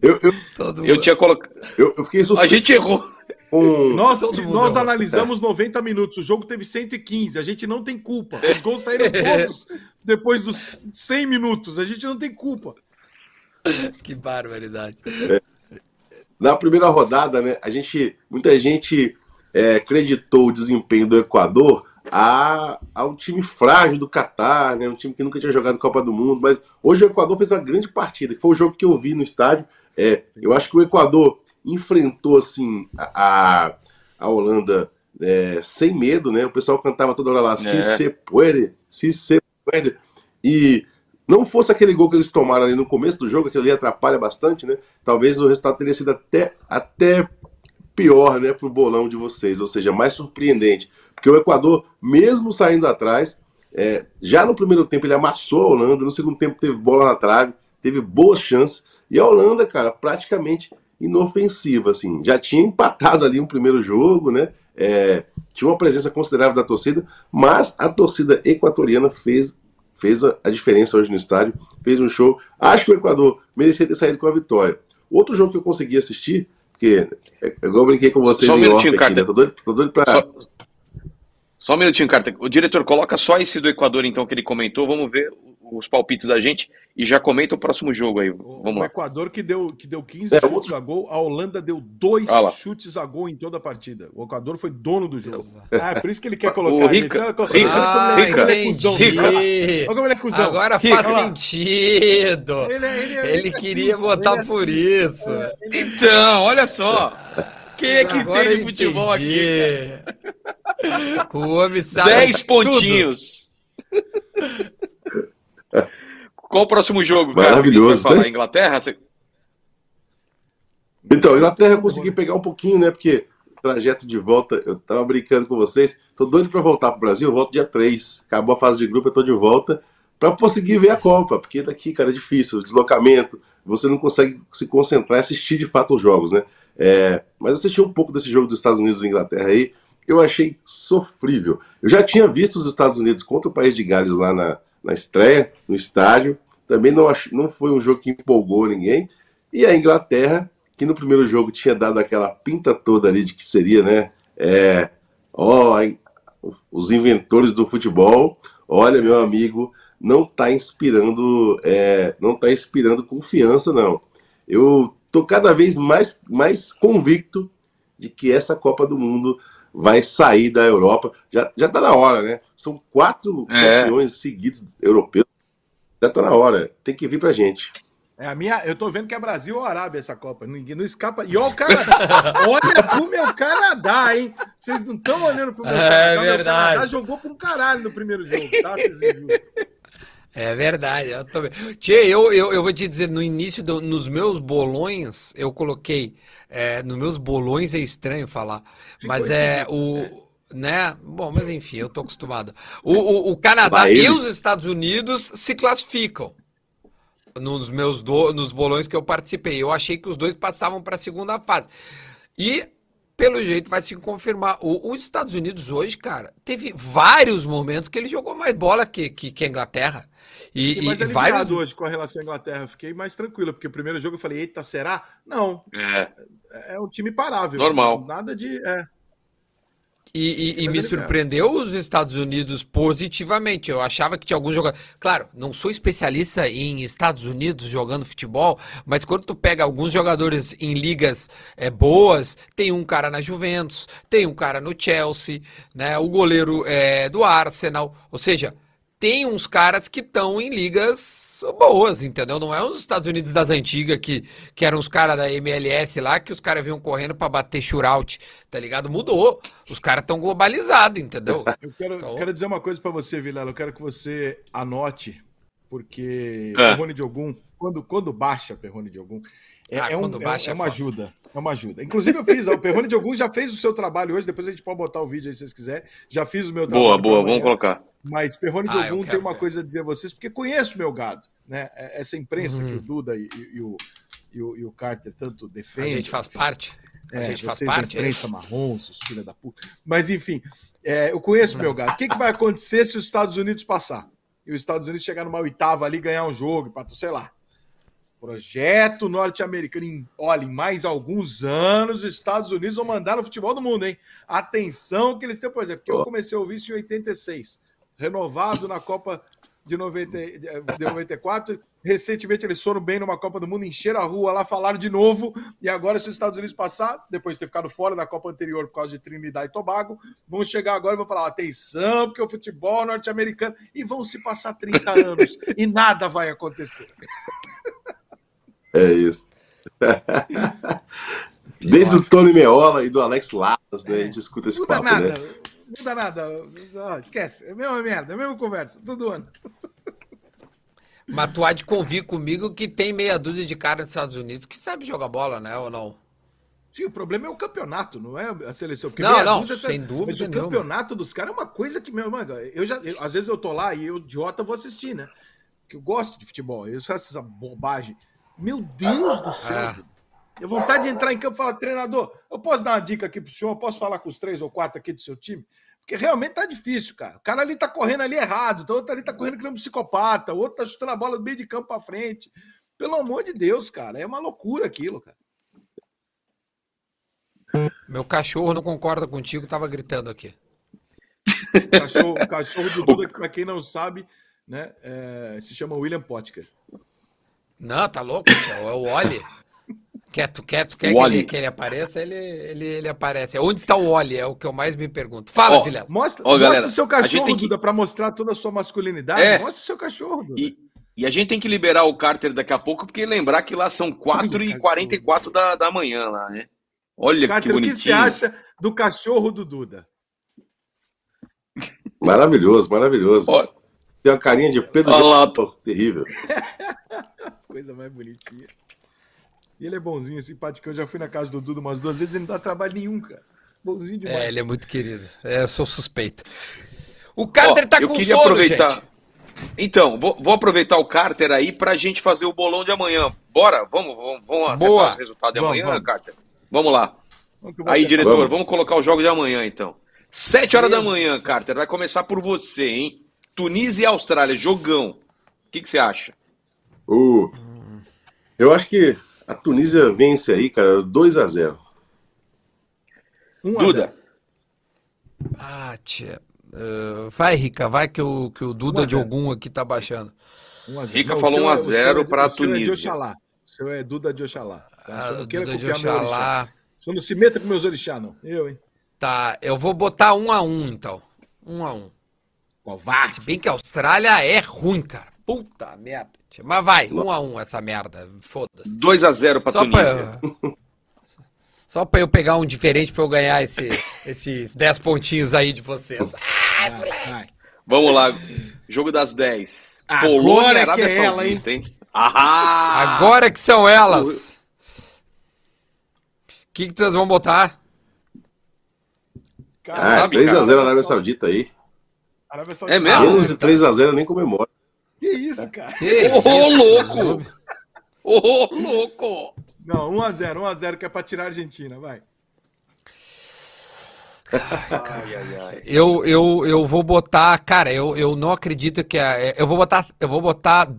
Eu, eu, eu tinha colocado. Eu, eu, fiquei A gente errou. Um... Nós, nós analisamos 90 minutos, o jogo teve 115, a gente não tem culpa. Os gols saíram [LAUGHS] todos depois dos 100 minutos, a gente não tem culpa. Que barbaridade. É. Na primeira rodada, né, a gente, muita gente é, acreditou o desempenho do Equador a, a um time frágil do Catar, né, um time que nunca tinha jogado Copa do Mundo, mas hoje o Equador fez uma grande partida, que foi o jogo que eu vi no estádio. É, eu acho que o Equador enfrentou assim a, a Holanda é, sem medo, né? O pessoal cantava toda hora lá, se é. se puede, se se puede. E não fosse aquele gol que eles tomaram ali no começo do jogo, aquele ali atrapalha bastante, né? Talvez o resultado teria sido até, até pior, né, pro bolão de vocês, ou seja, mais surpreendente. Porque o Equador, mesmo saindo atrás, é, já no primeiro tempo ele amassou a Holanda, no segundo tempo teve bola na trave, teve boas chances, e a Holanda, cara, praticamente inofensiva, assim, já tinha empatado ali um primeiro jogo, né, é, tinha uma presença considerável da torcida, mas a torcida equatoriana fez, fez a, a diferença hoje no estádio, fez um show, acho que o Equador merecia ter saído com a vitória. Outro jogo que eu consegui assistir, porque é, eu brinquei com vocês Só um minutinho, aqui, né? tô, doido, tô doido pra... Só... Só um minutinho, Carter. O diretor, coloca só esse do Equador, então, que ele comentou. Vamos ver os palpites da gente e já comenta o próximo jogo aí. Vamos o lá. Equador que deu, que deu 15 é, chutes outro... a gol, a Holanda deu dois ah chutes a gol em toda a partida. O Equador foi dono do jogo. Ah, é por isso que ele quer colocar. O Rica, Rica, ah, Rica, Olha como ele é cuzão. Agora Rica, faz sentido. Ele, é, ele, é, ele queria assim, votar é por isso. Então, olha só. Quem é que Agora tem de futebol aqui? [LAUGHS] O homem sabe. 10 pontinhos. Qual o próximo jogo? Maravilhoso. Falar? Inglaterra? Você... Então, Inglaterra eu consegui pegar um pouquinho, né? Porque trajeto de volta, eu tava brincando com vocês, tô doido para voltar pro Brasil, eu volto dia 3. Acabou a fase de grupo, eu tô de volta para conseguir ver a Copa, porque daqui, cara, é difícil, o deslocamento, você não consegue se concentrar e assistir de fato os jogos, né? É, mas eu assisti um pouco desse jogo dos Estados Unidos e Inglaterra aí, eu achei sofrível. Eu já tinha visto os Estados Unidos contra o País de Gales lá na, na estreia, no estádio, também não, ach, não foi um jogo que empolgou ninguém, e a Inglaterra, que no primeiro jogo tinha dado aquela pinta toda ali de que seria, né? É, ó, os inventores do futebol, olha, meu amigo, não está inspirando, é, não tá inspirando confiança, não. Eu tô cada vez mais, mais convicto de que essa Copa do Mundo vai sair da Europa. Já, já tá na hora, né? São quatro é. campeões seguidos europeus. Já tá na hora. Tem que vir pra gente. É a minha, eu tô vendo que é Brasil ou Arábia essa Copa. Ninguém não escapa. E olha o Canadá. [LAUGHS] olha pro meu Canadá, hein? Vocês não estão olhando pro meu é, Canadá. É verdade. Meu Canadá jogou pra um caralho no primeiro jogo, tá? Vocês é verdade. Eu, tô... Tchê, eu, eu, eu vou te dizer, no início, do, nos meus bolões, eu coloquei. É, nos meus bolões é estranho falar, Ficou mas é o. É. Né? Bom, mas enfim, eu tô acostumado. O, o, o Canadá e os Estados Unidos se classificam nos meus do, nos bolões que eu participei. Eu achei que os dois passavam para a segunda fase. E pelo jeito vai se confirmar. O, os Estados Unidos hoje, cara, teve vários momentos que ele jogou mais bola que, que, que a Inglaterra. E, e, mais e vários... hoje com a relação à Inglaterra. Fiquei mais tranquilo, porque o primeiro jogo eu falei, eita, será? Não. É, é um time parável. Normal. Nada de. É. E, e, e me surpreendeu os Estados Unidos positivamente. Eu achava que tinha alguns jogadores. Claro, não sou especialista em Estados Unidos jogando futebol, mas quando tu pega alguns jogadores em ligas é, boas, tem um cara na Juventus, tem um cara no Chelsea, né? O goleiro é, do Arsenal. Ou seja, tem uns caras que estão em ligas boas, entendeu? Não é os Estados Unidos das antigas que, que eram os caras da MLS lá, que os caras vinham correndo para bater shootout, tá ligado? Mudou. Os caras estão globalizados, entendeu? [LAUGHS] Eu quero, então... quero dizer uma coisa para você, Vilela. Eu quero que você anote, porque é. Perrone de algum, quando, quando baixa Perrone de algum, é, ah, é, um, é, é uma ajuda. É uma ajuda. Inclusive, eu fiz, o Perrone de algum já fez o seu trabalho hoje, depois a gente pode botar o vídeo aí se vocês quiserem. Já fiz o meu trabalho. Boa, boa, vamos colocar. Mas Perrone de ah, algum tem uma ver. coisa a dizer a vocês, porque conheço meu gado, né? É, essa imprensa uhum. que o Duda e, e, e, o, e, o, e o Carter tanto defendem. A gente faz parte. A é, gente faz parte. Da é imprensa é marrom, seus filhos da puta. Mas enfim, é, eu conheço meu gado. O que, que vai acontecer se os Estados Unidos passar? E os Estados Unidos chegar numa oitava ali ganhar um jogo, para sei lá, Projeto norte-americano. Olha, em mais alguns anos, os Estados Unidos vão mandar no futebol do mundo, hein? Atenção que eles têm projeto. Porque eu comecei a ouvir isso em 86. Renovado na Copa de, 90, de 94. Recentemente eles foram bem numa Copa do Mundo, encheram a rua lá, falaram de novo. E agora, se os Estados Unidos passar, depois de ter ficado fora da Copa anterior por causa de Trinidad e Tobago, vão chegar agora e vão falar: atenção, porque o futebol norte-americano. E vão se passar 30 anos e nada vai acontecer. [LAUGHS] É isso. [LAUGHS] Desde o Tony Meola e do Alex Lamas, né? A gente escuta esse papo, nada, né? Não dá nada. Oh, esquece. É a mesma merda, é a mesma conversa. Todo ano. [LAUGHS] Mas tu há de convir comigo que tem meia dúzia de caras nos Estados Unidos que sabe jogar bola, né? Ou não? Sim, o problema é o campeonato, não é a seleção. Porque não, não, dúzia, sem dúvida. Mas o nenhuma. campeonato dos caras é uma coisa que, meu irmão, eu já, eu, às vezes eu tô lá e eu, idiota, vou assistir, né? Que eu gosto de futebol, eu faço essa bobagem. Meu Deus do céu. É. Eu vontade de entrar em campo e falar, treinador, eu posso dar uma dica aqui pro senhor? Eu posso falar com os três ou quatro aqui do seu time? Porque realmente tá difícil, cara. O cara ali tá correndo ali errado, o outro ali tá correndo que um psicopata, o outro tá chutando a bola do meio de campo pra frente. Pelo amor de Deus, cara. É uma loucura aquilo, cara. Meu cachorro não concorda contigo, tava gritando aqui. O cachorro, o cachorro do Duda, que pra quem não sabe, né, é, se chama William Potker. Não, tá louco, É o Oli. Quer, tu quer, tu quer que ele, que ele, apareça, ele, ele, ele aparece. Onde está o Oli? É o que eu mais me pergunto. Fala, oh, filha. Mostra, oh, mostra o seu cachorro, que... Duda, para mostrar toda a sua masculinidade. É. Mostra o seu cachorro, Duda. E, e, a gente tem que liberar o Carter daqui a pouco, porque lembrar que lá são 4h44 da, da manhã lá, né? Olha Carter, que bonitinho. o que você acha do cachorro do Duda? Maravilhoso, maravilhoso. Tem uma carinha de Pedro Olha lá. Pô, terrível. [LAUGHS] Coisa mais bonitinha. E ele é bonzinho, simpático. Eu já fui na casa do Dudu umas duas vezes e ele não dá trabalho nenhum, cara. Bonzinho demais. É, ele é muito querido. É, eu sou suspeito. O Carter Ó, tá eu com queria sono, aproveitar. gente. Então, vou, vou aproveitar o Carter aí pra gente fazer o bolão de amanhã. Bora, vamos, vamos, vamos acertar Boa. os resultados de Vamos, amanhã, vamos. Carter? Vamos lá. Eu Aí, diretor, Vamos. vamos colocar o jogo de amanhã, então. Sete horas da manhã. Carter. Vai começar por você, hein? Tunísia e Austrália, jogão. O que, que você acha? Uh, eu acho que a Tunísia vence aí, cara, 2 a 0 Um a zero. Duda, Ah, tia. Uh, vai, Rica, vai que o, que o Duda Um a de algum aqui tá baixando. Um a. Rica Não, falou seu 1 a é- o seu 0 é de- pra o seu É de Tunísia. Oxalá. O seu é Duda de Oxalá. Tá? Ah, Duda de. Oxalá. Só não se meta com meus orixá, não. Eu, hein? Tá, eu vou botar um a um, então. Um a um. Covarde. Se bem que a Austrália é ruim, cara. Puta merda. Mas vai, um a um essa merda. Foda-se. 2 a 0 pra Só Tunísia. pra, [LAUGHS] só pra eu pegar um diferente pra eu ganhar esse- [LAUGHS] esses 10 pontinhos aí de vocês. Vai, vai. Vamos lá. Jogo das 10. Agora Polônia e que Arábia é ela, Saudita, hein? Ah! Agora que são elas. O que, que vocês vão botar? Cara, Ah, sabe, 3 a cara? 0 Arábia Saudita aí. Arábia Saudita. É mesmo? Menos de 3 a 0 eu nem comemoro. Que isso, cara? Que Ô, isso, louco! Ô, louco! Não, 1x0, 1x0 que é pra tirar a Argentina, vai. Ai, ai, ai. Eu, eu, eu vou botar, cara, eu, eu não acredito que a, eu vou botar, eu vou botar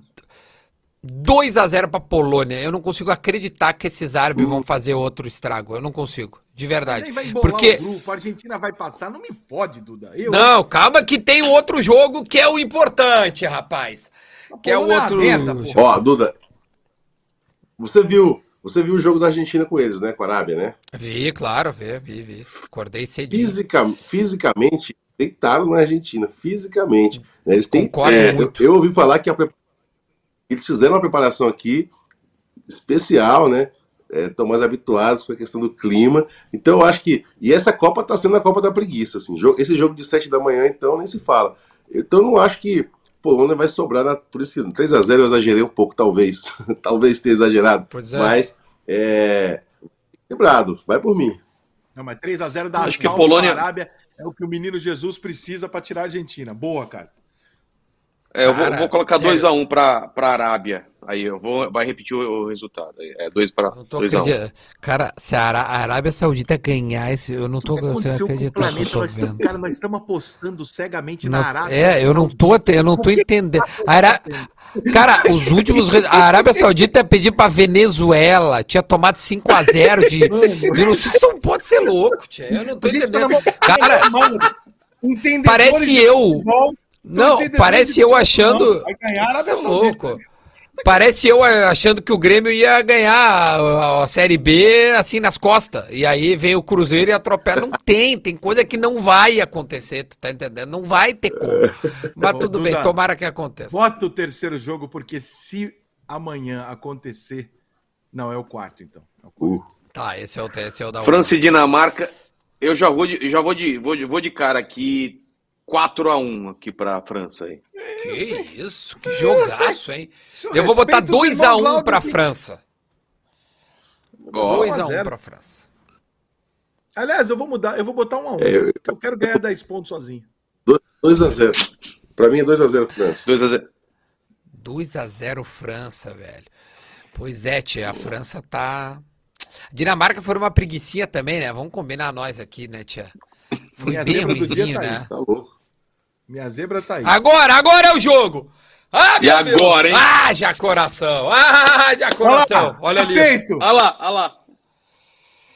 2 a 0 pra Polônia. Eu não consigo acreditar que esses árabes vão fazer outro estrago. Eu não consigo, de Mas verdade. aí vai embolar Porque o grupo, a Argentina vai passar. Não me fode, Duda. Eu, Não, calma que tem outro jogo que é o importante, rapaz. Que é o Polônia outro. Ó, Duda, você viu, você viu o jogo da Argentina com eles, né? Com a Arábia, né? Vi, claro, vi, vi, vi. Acordei cedinho. Fisica, fisicamente, deitaram na Argentina, fisicamente. né? Eles têm, Concordo é, eu, muito. eu ouvi falar que a eles fizeram uma preparação aqui especial, né? Estão mais habituados com a questão do clima. Então, eu acho que. E essa Copa está sendo a Copa da preguiça. Assim, Jo- esse jogo de 7 da manhã, então, nem se fala. Então, eu não acho que Polônia vai sobrar. Na, por isso que 3x0 eu exagerei um pouco, talvez. [LAUGHS] talvez tenha exagerado. Pois é. Mas, é. Quebrado, vai por mim. Não, mas 3x0 dá Acho que Polônia- Arábia. É o que o menino Jesus precisa pra tirar a Argentina. Boa, cara. É, eu vou, Cara, vou colocar sério. 2x1 pra, pra Arábia. Aí eu vou. Vai repetir o, o resultado. É 2 para Não tô 2 a 1 acreditando. Cara, se a Ará- a Arábia Saudita ganhar esse, eu não tô O que aconteceu com o acreditando no que eu planeta? tô Nós estamos, cara, nós estamos apostando cegamente na Nossa, Arábia. é, eu não tô, eu não tô entendendo. A Ará- Cara, os últimos. A Arábia Saudita ia pedir pra Venezuela, tinha tomado 5x0 de. de não sei, isso não pode ser louco, tia. Eu não tô tá na entendendo. Cara, parece eu. Não, parece eu achando. Vai ganhar a Arábia é Saudita. louco. Parece eu achando que o Grêmio ia ganhar a, a Série B assim nas costas. E aí vem o Cruzeiro e atropela. Não tem, tem coisa que não vai acontecer, tu tá entendendo? Não vai ter como. Mas tudo bem, tomara que aconteça. Bota o terceiro jogo, porque se amanhã acontecer. Não, é o quarto, então. É o quarto. Uh, Tá, esse é o, esse é o da França e Dinamarca. Eu já vou de, já vou de, vou de, vou de cara aqui. 4x1 aqui pra França aí. Que isso, que jogaço, hein? Eu vou botar respeita os irmãos 2x1 lá do pra que- França. Ó, 2x1 0. pra França. Aliás, eu vou mudar, eu vou botar um a um. É, eu- Eu quero ganhar 10 pontos sozinho. 2x0. Pra mim é 2x0 França. 2x0. 2x0 França, velho. Pois é, tia, a França tá. Dinamarca foi uma preguicinha também, né? Vamos combinar nós aqui, né, tia? Foi Minha bem ruimzinho, tá aí. né? Tá louco. Minha zebra tá aí. Agora, agora é o jogo! Ah, E meu Deus! agora, hein? Ah, já coração! Ah, já coração! Olha ali! Feito! Olha lá, olha lá.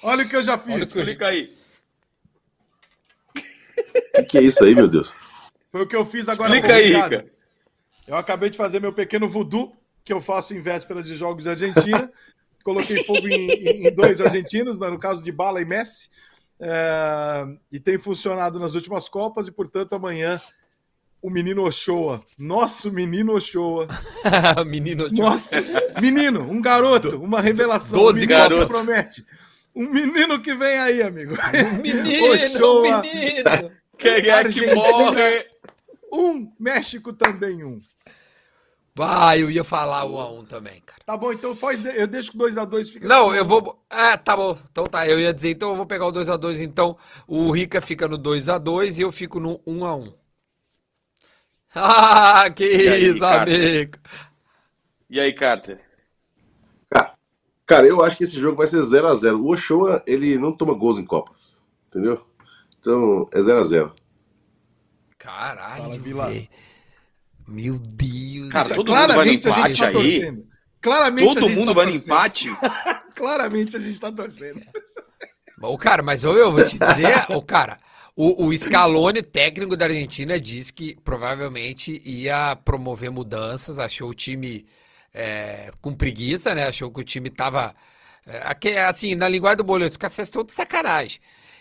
Olha o que eu já fiz. Olha o que Explica aí. O que, que é isso aí, meu Deus? Foi o que eu fiz agora pouco aí, casa. Rica. Eu acabei de fazer meu pequeno voodoo, que eu faço em vésperas de jogos de Argentina. [LAUGHS] Coloquei fogo em, em- dois argentinos, no caso de Bala e Messi. É, e tem funcionado nas últimas Copas, e portanto amanhã o menino Ochoa, nosso menino Ochoa, [LAUGHS] Menino de nossa, menino, um garoto, uma revelação, Doze um garotos. que promete. Um menino que vem aí, amigo. menino, [LAUGHS] Ochoa. menino! Quem é que morre? Um, México também um. Ah, eu ia falar um a um também, cara. Tá bom, então faz, eu deixo com 2x2. Fica Não, eu vou. Ah, tá bom. Então tá, eu ia dizer, então eu vou pegar o 2x2. Então o Rica fica no 2x2 e eu fico no 1x1. Ah, que aí, isso, Carter? amigo. E aí, Carter? Cara, eu acho que esse jogo vai ser 0x0. O Ochoa, ele não toma gols em Copas. Entendeu? Então, é 0x0. Caralho, Fala, Vila. Meu Deus. Cara, Isso, todo mundo vai no claramente a gente empate tá aí. torcendo. Claramente a Todo gente mundo tá vai no empate? [LAUGHS] Claramente a gente tá torcendo. Ô, cara, mas eu, eu vou te dizer, ô, cara, o, o Scaloni, técnico da Argentina, disse que provavelmente ia promover mudanças, achou o time é, com preguiça, né? Achou que o time tava. é, assim, na linguagem do boleiro, os caras estão de sacanagem.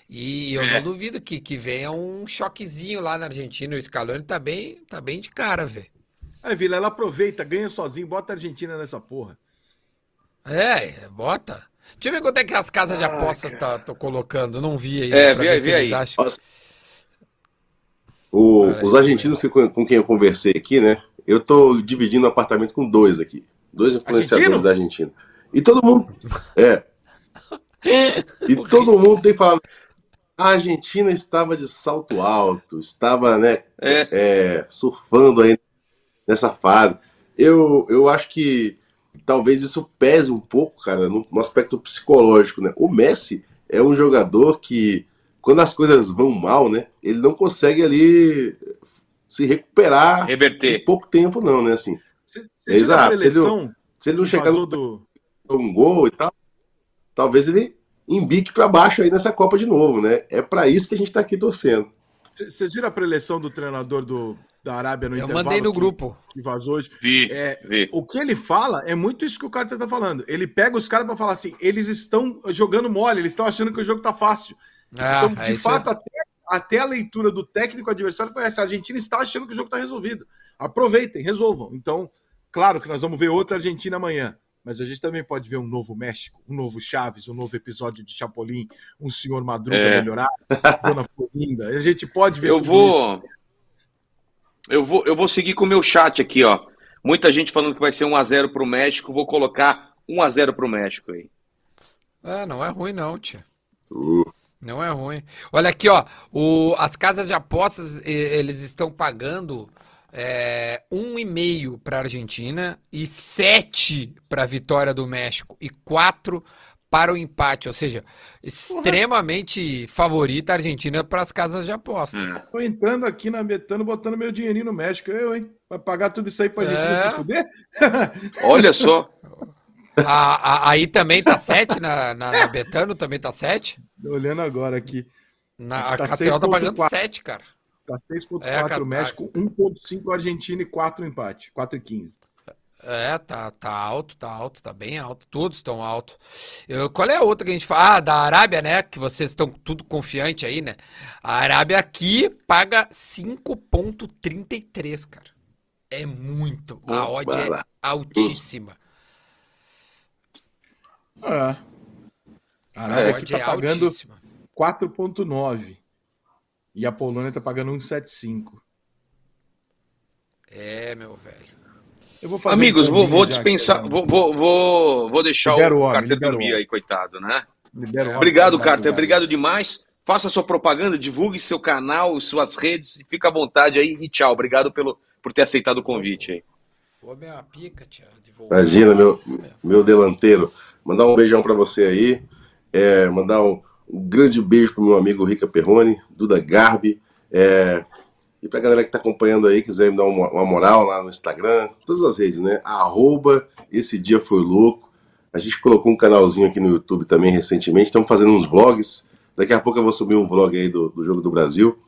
E eu É. não duvido que, que venha um choquezinho lá na Argentina. O Scaloni tá bem, tá bem de cara, velho. Aí, Vila, ela aproveita, ganha sozinho, bota a Argentina nessa porra. É, bota. Deixa eu ver quanto é que as casas de apostas tá, tô colocando. Não vi aí. É, pra vê aí, vê acham. O- os argentinos que, com quem eu conversei aqui, né? Eu tô dividindo o apartamento com dois aqui. Dois influenciadores Argentino? da Argentina. E todo mundo. É. [LAUGHS] E todo mundo tem falado. A Argentina estava de salto alto, estava, né, É. é, surfando aí nessa fase. Eu, eu acho que talvez isso pese um pouco, cara, no, no aspecto psicológico, né? O Messi é um jogador que, quando as coisas vão mal, né, ele não consegue ali se recuperar em Reverter. pouco tempo, não, né? Assim, viu a Exato, você preleção se ele não chegar no do... um gol e tal, talvez ele embique para baixo aí nessa Copa de novo, né? É para isso que a gente tá aqui torcendo. Cê- Vocês viram a preleção do treinador do, da Arábia no Eu intervalo? mandei no que- grupo. Que vazou hoje. Vi, É, vi. o que ele fala é muito isso que o cara tá falando. Ele pega os caras pra falar assim, eles estão jogando mole, eles estão achando que o jogo tá fácil. Ah, então, é de isso fato, até, até a leitura do técnico adversário foi essa. A Argentina está achando que o jogo tá resolvido. Aproveitem, resolvam. Então, claro que nós vamos ver outra Argentina amanhã. Mas a gente também pode ver um novo México, um novo Chaves, um novo episódio de Chapolin, um senhor Madruga É. melhorado, Dona Florinda. A gente pode ver Eu tudo isso. vou. Eu vou, eu vou seguir com o meu chat aqui, ó. Muita gente falando que vai ser 1x0 pro México. Vou colocar 1x0 pro México aí. É, não é ruim não, tia. Uh, Não é ruim. Olha aqui, ó. O, as casas de apostas, e- eles estão pagando é, um e meio para a Argentina e sete para a vitória do México e quatro para o empate. Ou seja, extremamente favorita a Argentina para as casas de apostas. Tô entrando aqui na Betano, botando meu dinheirinho no México. Eu, hein? Vai pagar tudo isso aí pra gente É. se fuder? [LAUGHS] [LAUGHS] Olha só. A- a- aí também tá sete na, na, na Betano, também tá sete. Tô olhando agora aqui. Na, Aqui a tá KTO tá pagando 6.4. sete, cara. Tá 6,4 É, cara, México, 1,5 Argentina e 4 empate. 4,15. É, tá, tá alto, tá alto, tá bem alto. Todos estão alto. Eu- qual é a outra que a gente fala? Ah, da Arábia, né? Que vocês estão tudo confiante aí, né? A Arábia aqui paga 5,33, cara. É muito. A odd é altíssima. É. A A Arábia aqui odd tá é pagando altíssima. 4,9. E a Polônia tá pagando 1,75. É, meu velho. Eu vou fazer Amigos, um vou, vou dispensar. aqui, Vou, vou, vou, vou deixar Libera o o homem, Carter dormir homem. aí, coitado, né? Libera o homem Obrigado, pra Carter. Obrigado demais. Faça sua propaganda, divulgue seu canal, suas redes. Fica à vontade aí e tchau. Obrigado pelo, por ter aceitado o convite aí. Minha pica, tia. imagina, meu, meu delanteiro. Mandar um beijão para você aí. É, mandar um, um grande beijo pro meu amigo Rica Perrone, Duda Garbi. É, e pra galera que tá acompanhando aí, quiser me dar uma, uma moral lá no Instagram, todas as redes, né? Arroba esse dia foi louco. A gente colocou um canalzinho aqui no YouTube também recentemente. Estamos fazendo uns vlogs. Daqui a pouco eu vou subir um vlog aí do, do Jogo do Brasil.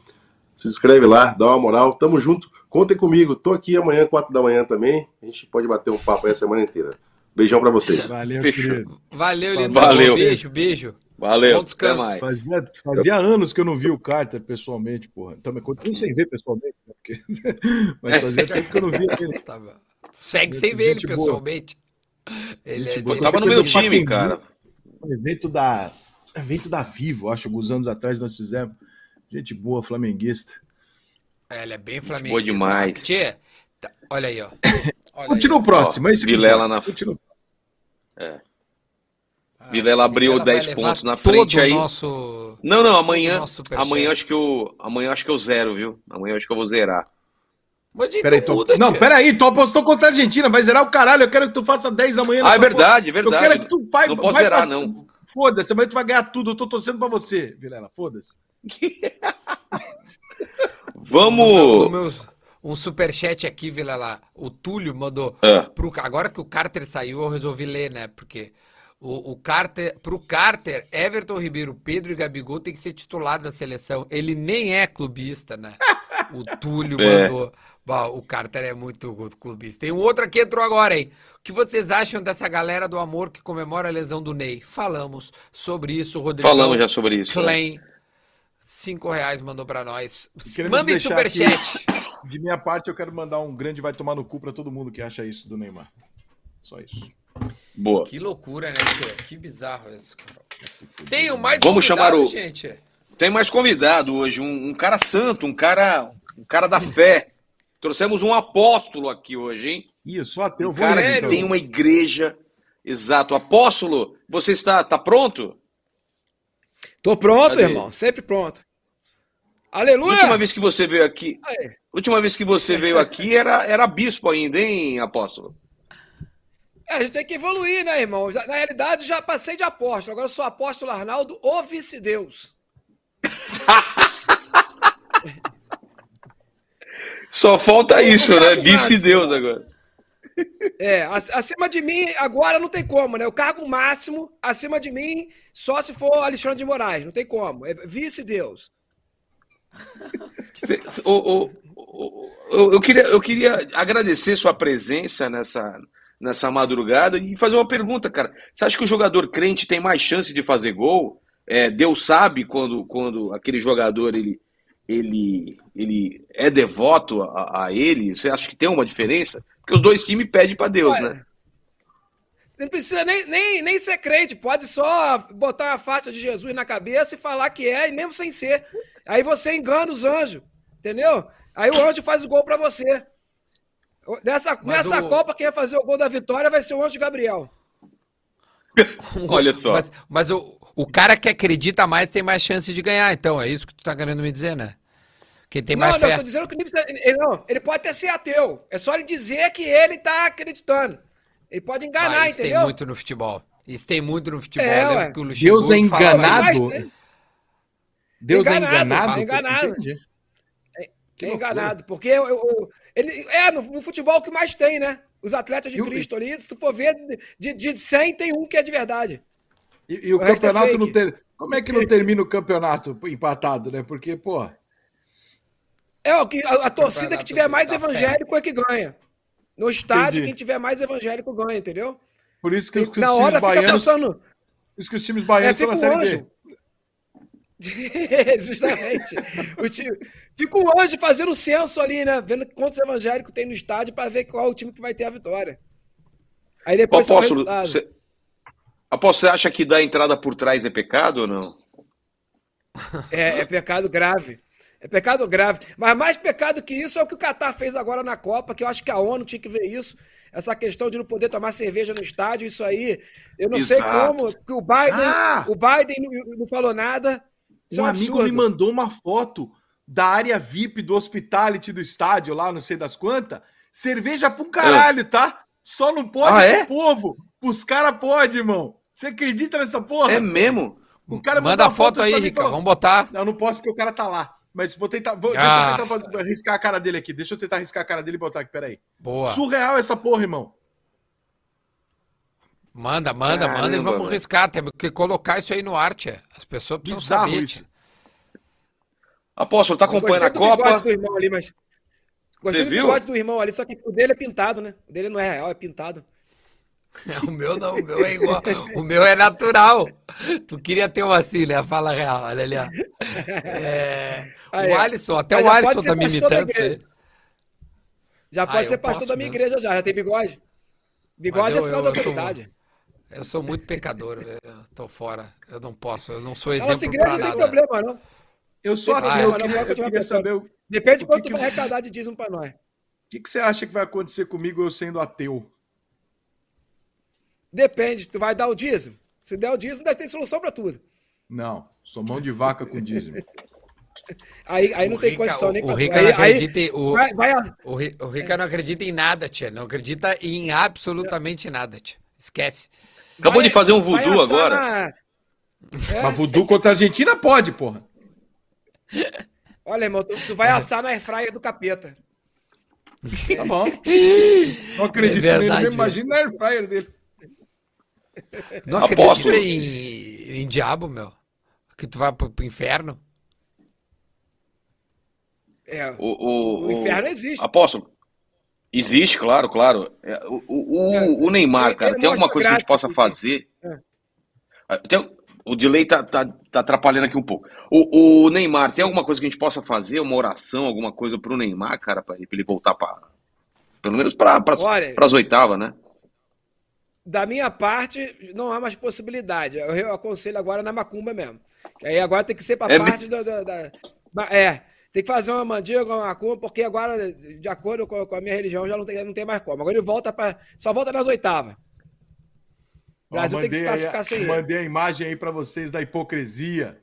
Se inscreve lá, dá uma moral. Tamo junto. Contem comigo. Tô aqui amanhã, 4 da manhã também. A gente pode bater um papo aí a semana inteira. Beijão pra vocês. Valeu, querido. Valeu, lindão. Valeu. Beijo, beijo. Valeu. Até mais. Fazia, fazia anos que eu não vi o Carter pessoalmente, porra. Também continuo sem ver pessoalmente, né? Porque... [LAUGHS] mas fazia tempo que eu não via ele. [LAUGHS] Bom. Segue Gente- sem ver ele boa. pessoalmente. Ele é boa. Eu tava no meu time, Pacaembu. cara. Um evento da, evento da Vivo, acho, alguns anos atrás nós fizemos. Gente boa, flamenguista. Ela é bem flamenguista. Boa demais. Tchê, tá- olha aí, ó. Olha Continua o aí, próximo. Ó, é isso que Vilela na- Continua. ó. Vilela abriu Vilela vai 10 levar pontos na todo frente o aí. Nosso... Não, não, amanhã. Amanhã acho que eu. Amanhã acho que eu zero, viu? Amanhã acho que eu vou zerar. Mas então Peraí, tô... muda, Não, peraí, tu apostou contra a Argentina, vai zerar o caralho. Eu quero que tu faça 10 amanhã. Ah, é verdade, é porra. Eu verdade. quero que tu vai, Não posso vai zerar, pass- não. Foda-se, amanhã tu vai ganhar tudo. Eu tô torcendo pra você, Vilela. Foda-se. [LAUGHS] Vamos. meus- um superchat aqui, Vilela. O Túlio mandou. É. Pro, agora que o Carter saiu, eu resolvi ler, né? Porque o, o Carter, pro Carter, Everton Ribeiro, Pedro e Gabigol tem que ser titular da seleção. Ele nem é clubista, né? [LAUGHS] O Túlio É. mandou. Bom, o Carter é muito clubista. Tem um outro aqui que entrou agora, hein? O que vocês acham dessa galera do amor que comemora a lesão do Ney? Falamos sobre isso, Rodrigo. Falamos já sobre isso. né? Klein. Cinco reais mandou pra nós. Queremos Manda em deixar superchat. De minha parte, eu quero mandar um grande vai tomar no cu pra todo mundo que acha isso do Neymar. Só isso. Boa. Que loucura, né? Que bizarro isso, cara. Tenho mais Vamos chamar o- gente. Tem mais convidado hoje, um, um cara santo, um cara, um cara da fé. [LAUGHS] Trouxemos um apóstolo aqui hoje, hein? Sou ateu. Um vou cara que então. tem uma igreja. Exato. Apóstolo, você está tá pronto? Tô pronto, Cadê? irmão. Sempre pronto. Aleluia! Última vez que você veio aqui, Aí. última vez que você veio aqui era, era bispo ainda, hein, apóstolo? É, a gente tem que evoluir, né, irmão? Já- na realidade, já passei de apóstolo. Agora eu sou apóstolo Arnaldo, o vice-deus. [LAUGHS] Só falta isso, né? Vice-deus agora. É, ac- acima de mim, agora não tem como, né? O cargo máximo, acima de mim, só se for Alexandre de Moraes. Não tem como. É vice-deus. Ô, ô, ô, eu, queria, eu queria agradecer sua presença nessa, nessa madrugada e fazer uma pergunta, cara. Você acha que o jogador crente tem mais chance de fazer gol? É, Deus sabe quando, quando aquele jogador ele, ele, ele é devoto a, a ele? Você acha que tem uma diferença? Porque os dois times pedem para Deus, Olha, né? Você não precisa nem, nem, nem ser crente, pode só botar a faixa de Jesus na cabeça e falar que é, e mesmo sem ser. Aí você engana os anjos, entendeu? Aí o anjo faz o gol pra você. Nessa, Mas nessa o- Copa, quem vai fazer o gol da vitória vai ser o anjo Gabriel. [LAUGHS] Olha só. Mas, mas o, o cara que acredita mais tem mais chance de ganhar, então. É isso que tu tá querendo me dizer, né? Quem tem não, mais não, fé. tô dizendo que ele, precisa- ele- não, ele pode até ser ateu. É só ele dizer que ele tá acreditando. Ele pode enganar, Ah, isso tem entendeu? muito no futebol. Isso tem muito no futebol. É, Eu o Deus é enganado? isso. Mas, Deus é Enganado, enganado? Que é loucura. enganado. Porque eu- eu- ele, é, no, no futebol o que mais tem, né? Os atletas de E o- Cristo ali, se tu for ver, de, de 100 tem um que é de verdade. E, e o O é campeonato fake. não ter... Como é que não termina o campeonato empatado, né? Porque, pô, É, o que, a, a torcida que tiver mais esevangélico é que ganha. No estádio, Entendi. quem tiver mais evangélico ganha, entendeu? por isso que, E os na times hora fica baianos, passando. por isso que os times É, baianos fica estão na um Série anjo. B. [LAUGHS] Justamente. O time- fica um anjo fazendo o censo ali, né? Vendo quantos evangélicos tem no estádio para ver qual é o time que vai ter a vitória. Aí depois apóstolo, você, apóstolo, você acha que dar entrada por trás é pecado ou não? É, é pecado grave. É pecado grave. Mas mais pecado que isso é o que o Catar fez agora na Copa, que eu acho que a ONU tinha que ver isso. Essa questão de não poder tomar cerveja no estádio, isso aí. Eu não sei Exato. como, que o Biden, Ah! o Biden não, não falou nada. Isso Um é um amigo absurdo. me mandou uma foto da área VIP do hospitality do estádio, lá não sei das quantas. Cerveja pra um caralho, tá? Só não pode Ah, pro é? povo. Os caras podem, irmão. Você acredita nessa porra? É mesmo? O cara Manda a uma foto aí, Rica. falou, Vamos botar. Não, eu não posso porque o cara tá lá. Mas vou tentar. Vou, Ah. Deixa eu tentar fazer- riscar a cara dele aqui. Deixa eu tentar riscar a cara dele e botar aqui, peraí. Boa. Surreal essa porra, irmão. Manda, manda, manda e Caramba, vamos riscar. Temos que colocar isso aí no arte. As pessoas precisam Bizarro saber. isso. Apóstolo, tá acompanhando a Gostei do bigode Copa? do irmão ali, mas. Gostei Você do viu? bigode do irmão ali, só que o dele é pintado, né? O dele não é real, é pintado. [LAUGHS] O meu não, o meu é igual. O meu é natural. Tu queria ter um assim, né? Fala real, olha ali, ó. É, Aí, o. Alisson, até o Alisson tá me da imitando isso aí. Já Ah, pode eu ser pastor da minha mesmo. igreja já, já tem bigode. Bigode é eu- sinal de eu sou- autoridade. Eu sou muito pecador, eu tô fora. Eu não posso, eu não sou exemplo nossa igreja não tem problema, não. Eu sou ateu, eu vai, queria, eu queria saber o Depende de O quanto que vai arrecadar de dízimo pra nós. que, que você acha que vai acontecer comigo eu sendo ateu. Depende, tu vai dar o dízimo. Se der o dízimo, deve ter solução pra tudo. Não, sou mão de vaca com dízimo. [LAUGHS] Aí, aí não O tem Rica- condição nem o, o. Rica Aí, não aí acredita em, o, vai, vai a- o, o Rica não acredita em nada, tia. Não acredita em absolutamente nada, tia. Esquece. Acabou vai- de fazer um voodoo assar agora. na- É, Mas voodoo contra a Argentina pode, porra. olha, irmão, tu, tu vai assar na airfryer do capeta. Tá bom. Não acredito É nele, verdade, nem imagina na air fryer dele. Não Apóstolo. acredita em, em diabo, meu. Que tu vai pro, pro inferno. É, O, o, o inferno existe. Apóstolo. Existe, claro, claro. É, O, o, o- o Neymar, Ele- cara, tem alguma coisa que a gente possa fazer? É. Ah, tem- o delay tá, tá, tá atrapalhando aqui um pouco. O, o Neymar, tem alguma coisa que a gente possa fazer? Uma oração, alguma coisa pro Neymar, cara, pra ele, pra voltar pra. Pelo menos pra, pra, pras oitavas, né? da minha parte, não há mais possibilidade. Eu, eu aconselho agora na macumba mesmo. Aí agora tem que ser para É parte da, da- da- É, tem que fazer uma mandíbula, uma macumba, porque agora, de acordo com a, com a minha religião, já não tem, não tem mais como. Agora ele volta para. Só volta nas oitavas. O Ó, Brasil tem que se aí- classificar sem ele. Mandei a imagem aí pra vocês da hipocrisia.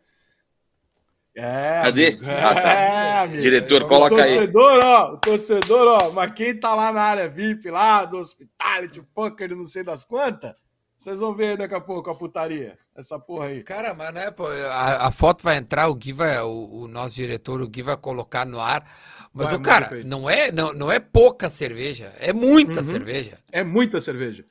É. Cadê? amigo. Ah, tá. É, amigo. Diretor, coloca aí. torcedor, ó, o torcedor, ó, mas quem tá lá na área VIP, lá do Hospitality, Fucker, não sei das quantas, vocês vão ver daqui a pouco a putaria. Essa porra aí. Cara, mas não é, pô, a, a foto vai entrar, o Gui vai, o, o nosso diretor, o Gui vai colocar no ar. Mas, Vai, ô, cara, não é, não, não é pouca cerveja, é muita Uhum. cerveja. É muita cerveja.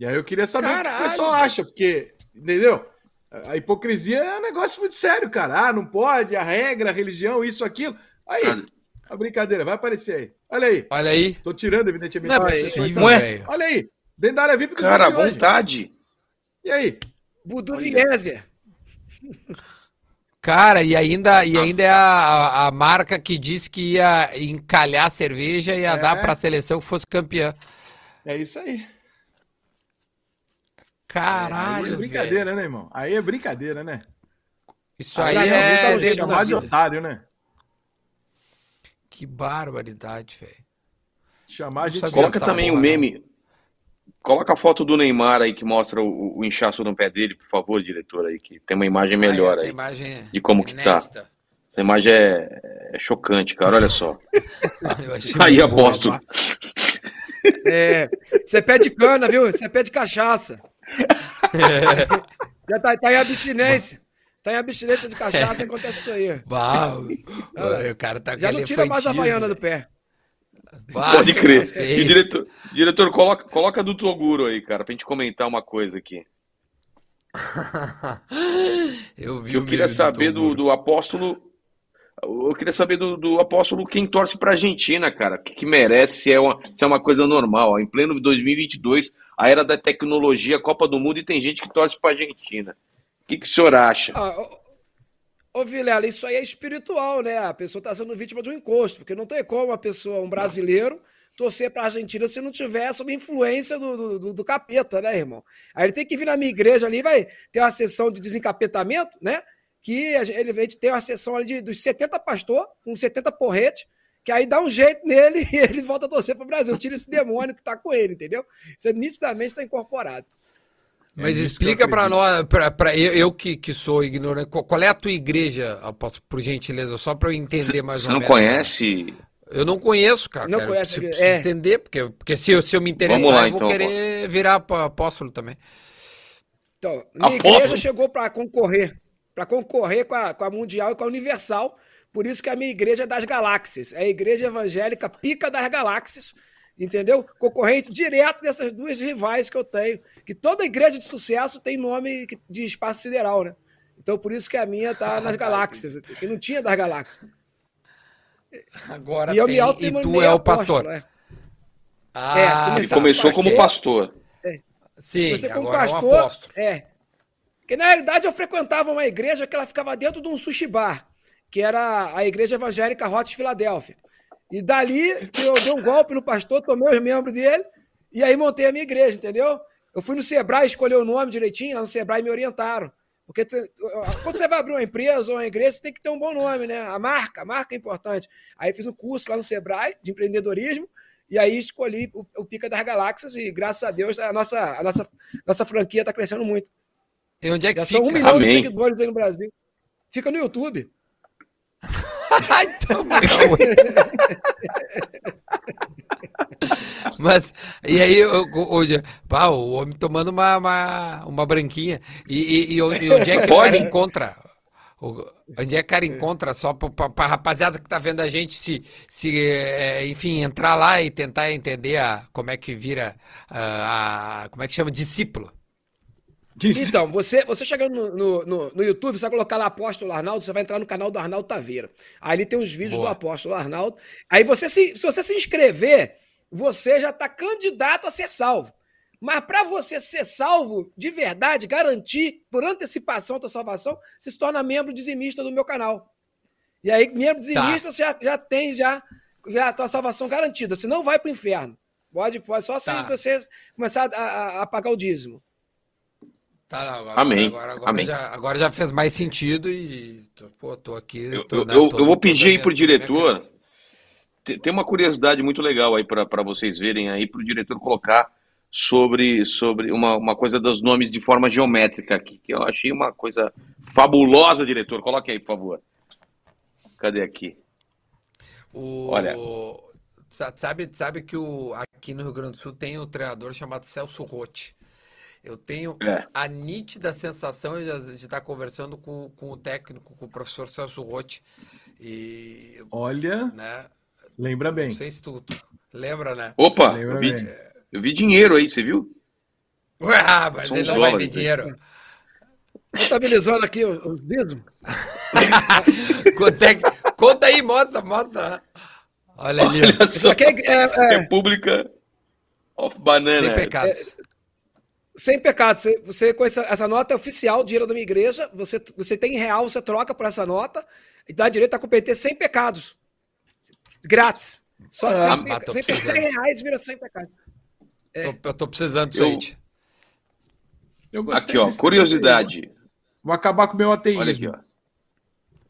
E aí eu queria saber o que o Caralho, pessoal acha, porque, entendeu? A hipocrisia é um negócio muito sério, cara. Ah, não pode, a regra, a religião, isso, aquilo. Aí, Cara, a brincadeira, vai aparecer aí. Olha aí. Olha aí. Tô tirando, evidentemente. Não é Olha aí. possível. Olha aí. Dentro da área VIP do Cara, à jogo de hoje. vontade. E aí? Budu Vieser. [LAUGHS] Cara, e ainda, e ainda é a, a- marca que disse que ia encalhar a cerveja e ia É. dar para a seleção que fosse campeã. É isso aí. aí Caralho, é brincadeira, velho. né, irmão? Aí é brincadeira, né? Isso Aí aí é... um É jeito chamar de otário, né? Que barbaridade, velho. Chamar a gente Coloca também o porra, meme. Coloca a foto do Neymar aí que mostra o, o inchaço no pé dele, por favor, diretor aí, que tem uma imagem melhor Essa aí. imagem é E como que tá? inédita. Essa imagem é, é chocante, cara. Olha só. [LAUGHS] Achei Aí, muito boa. É, você pede cana, viu? Você pede cachaça. [LAUGHS] Já tá, tá em abstinência. Tá em abstinência de cachaça acontece isso aí. Bah, o, cara tá Já não tira mais a elefantismo. Havaiana do pé. Bah, Pode crer. tá feio. E diretor, diretor coloca, coloca do Toguro aí, cara, pra gente comentar uma coisa aqui. [LAUGHS] Eu vi Que eu o queria saber do, do apóstolo. Eu queria saber do, do apóstolo quem torce pra Argentina, cara. O que, que merece, se é, uma, se é uma coisa normal. ó. Em pleno 2022, a era da tecnologia, Copa do Mundo, e tem gente que torce pra Argentina. O que, que o senhor acha? Ah, ô, Vilela, isso aí é espiritual, né? A pessoa está sendo vítima de um encosto, porque não tem como uma pessoa, um brasileiro, torcer para a Argentina se não tiver sob influência do, do, do- capeta, né, irmão? Aí ele tem que vir na minha igreja ali, vai ter uma sessão de desencapetamento, né? Que a ele, a gente tem uma sessão ali de, dos 70 pastor, com 70 porrete, que aí dá um jeito nele [LAUGHS] e ele volta a torcer para o Brasil. Tira esse demônio que tá com ele, entendeu? Isso nitidamente está incorporado. Mas É eu explica pra acredito. nós, pra eu, eu que, que sou ignorante, qual, é a tua igreja, Apóstolo, por gentileza, só pra eu entender mais Você ou não menos. conhece? Eu não conheço, cara. Não quero- conhece, preciso, é. entender, porque, porque se, eu, se eu me interessar, Vamos lá, eu vou então, querer virar pa- apóstolo também. Então, minha Apóstolo. igreja chegou para concorrer, para concorrer com a, com a Mundial e com a Universal, por isso que a minha igreja é das galáxias, é a igreja evangélica pica das galáxias, entendeu? Concorrente direto dessas duas rivais que eu tenho, que toda igreja de sucesso tem nome de espaço sideral, né? Então por isso que a minha tá [LAUGHS] nas galáxias, que não tinha das galáxias. Agora E eu tem, me e tu é o pastor. É. Ah, É, Ele começou pastor. como pastor. sim, Você como agora é um pastor, apóstolo. é. Porque na realidade eu frequentava uma igreja que ela ficava dentro de um sushi bar, que era a igreja evangélica Hot Filadélfia. E dali eu dei um golpe no pastor, tomei os membros dele e aí montei a minha igreja, entendeu? Eu fui no Sebrae escolher o nome direitinho, lá no Sebrae me orientaram. Porque tu- quando você vai abrir uma empresa ou uma igreja, você tem que ter um bom nome, né? A marca, a marca é importante. Aí fiz um curso lá no Sebrae de empreendedorismo e aí escolhi o, o Pica das Galáxias e graças a Deus a nossa, a nossa, nossa franquia está crescendo muito. E onde é que Já fica? são um milhão de Amém. seguidores aí no Brasil. Fica no YouTube. [LAUGHS] então, Mas, e aí, o- pá, o homem tomando uma, uma, uma branquinha. E, e, e onde é que o cara encontra? Onde é que o cara encontra? Só pra, pra rapaziada que tá vendo a gente, se, se é, enfim, entrar lá e tentar entender a, como é que vira, ah, a, como é que chama? Discípulo. Então, você, você chegando no, no, no- no YouTube, você vai colocar lá Apóstolo Arnaldo, você vai entrar no canal do Arnaldo Taveira. Aí ele tem os vídeos Boa. do Apóstolo Arnaldo. Aí você se, se você se inscrever, você já está candidato a ser salvo. Mas para você ser salvo de verdade, garantir por antecipação a tua salvação, você se torna membro dizimista do meu canal. E aí, membro dizimista, você já, já tem já, já a tua salvação garantida. Você não vai para o inferno. Pode, pode só se Tá. você começar a, a- a pagar o dízimo. Tá, não, agora, Amém. Agora, agora, Amém. Já, agora já fez mais sentido e, tô- pô, tô aqui. Eu- tô, eu- né, eu- tô- eu vou pedir aí pro diretor. Tem uma curiosidade muito legal aí para vocês verem aí, para o diretor colocar sobre, sobre uma, uma coisa dos nomes de forma geométrica aqui, que eu achei uma coisa fabulosa, diretor. Coloque aí, por favor. Cadê aqui? O, Olha. sa- Sabe, sabe que o, aqui no Rio Grande do Sul tem um treinador chamado Celso Rotti. Eu tenho É. a nítida sensação de de estar conversando com, com o técnico, com o professor Celso Rotti. E, Olha, né, lembra bem. não sei se tu lembra, né? Opa, Lembra eu vi, bem. eu vi dinheiro aí, você viu? Ué, ah, mas São ele não vai ver dólares, dinheiro. Contabilizando aqui o, o dízimo. [LAUGHS] Quanto é Conta aí, mostra, mostra. Olha ali. Olha Isso só, aqui é, é- é República of Banana. sem pecados. Sem pecado. Você, você com essa, essa nota é oficial, dinheiro da minha igreja. Você, você tem em real, você troca por essa nota e dá direito a competir sem pecados. Grátis. Só Ah, sem, mas tô sem, precisando. 100 reais vira sem pecado. Tô- eu tô precisando disso Eu- aí. tia. Eu gostei Aqui, ó, curiosidade. Vou acabar com o meu ateísmo. Olha aqui, ó.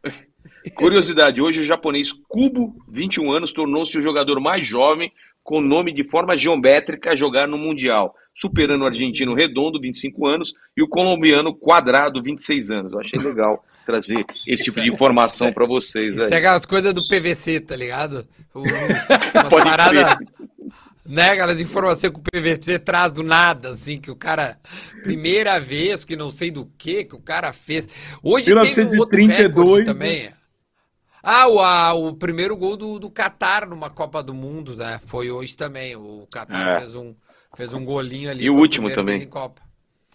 [LAUGHS] Curiosidade, hoje o japonês Kubo, 21 anos, tornou-se o jogador mais jovem com nome de forma geométrica a jogar no Mundial, superando o argentino Redondo, 25 anos, e o colombiano Quadrado, 26 anos. Eu achei legal trazer [LAUGHS] esse tipo de informação para vocês. Isso é aí. aquelas coisas do PVC, tá ligado? O, [LAUGHS] umas Pode paradas, crer. né? Aquelas informações que o PVC traz do nada, assim, que o cara. Primeira vez que não sei do que que o cara fez. Hoje teve um outro 1932, recorde né? também. Ah, o, a- o primeiro gol do, do Qatar numa Copa do Mundo, né? Foi hoje também. O Qatar É. fez, um, fez um golinho ali. E o último primeiro também. Copa.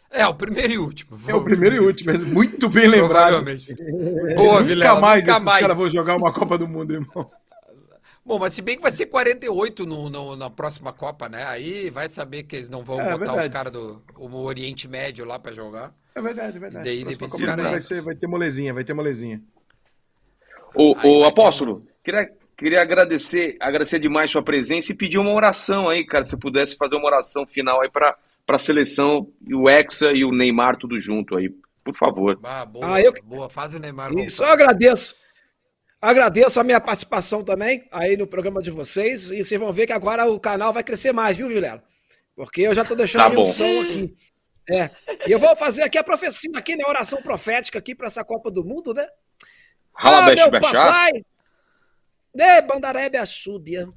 É, o primeiro e último. É o primeiro e último, mas muito bem lembrado. [LAUGHS] Boa, nunca Vilela. mais nunca esses mais. caras vão jogar uma Copa do Mundo, irmão. Bom, mas se bem que vai ser 48 no, no- na próxima Copa, né? Aí vai saber que eles não vão É, botar os caras do o Oriente Médio lá pra jogar. É verdade, é verdade. E daí do cara vai, ser, vai ter molezinha, vai ter molezinha. Ô, vai apóstolo, queria, queria agradecer, agradecer demais sua presença e pedir uma oração aí, cara, se pudesse fazer uma oração final aí para a seleção, e o Hexa e o Neymar tudo junto aí, por favor. Ah, boa, Ah, eu- boa. Faz o Neymar E só agradeço. Agradeço a minha participação também aí no programa de vocês. E vocês vão ver que agora o canal vai crescer mais, viu, Vilela? Porque eu já tô deixando Tá a bom. unção aqui. É. E eu vou fazer aqui a profecia aqui, né? Oração profética aqui para essa Copa do Mundo, né? Rala ah, Bech meu Bechá. papai! De Bandarebe Axúbia.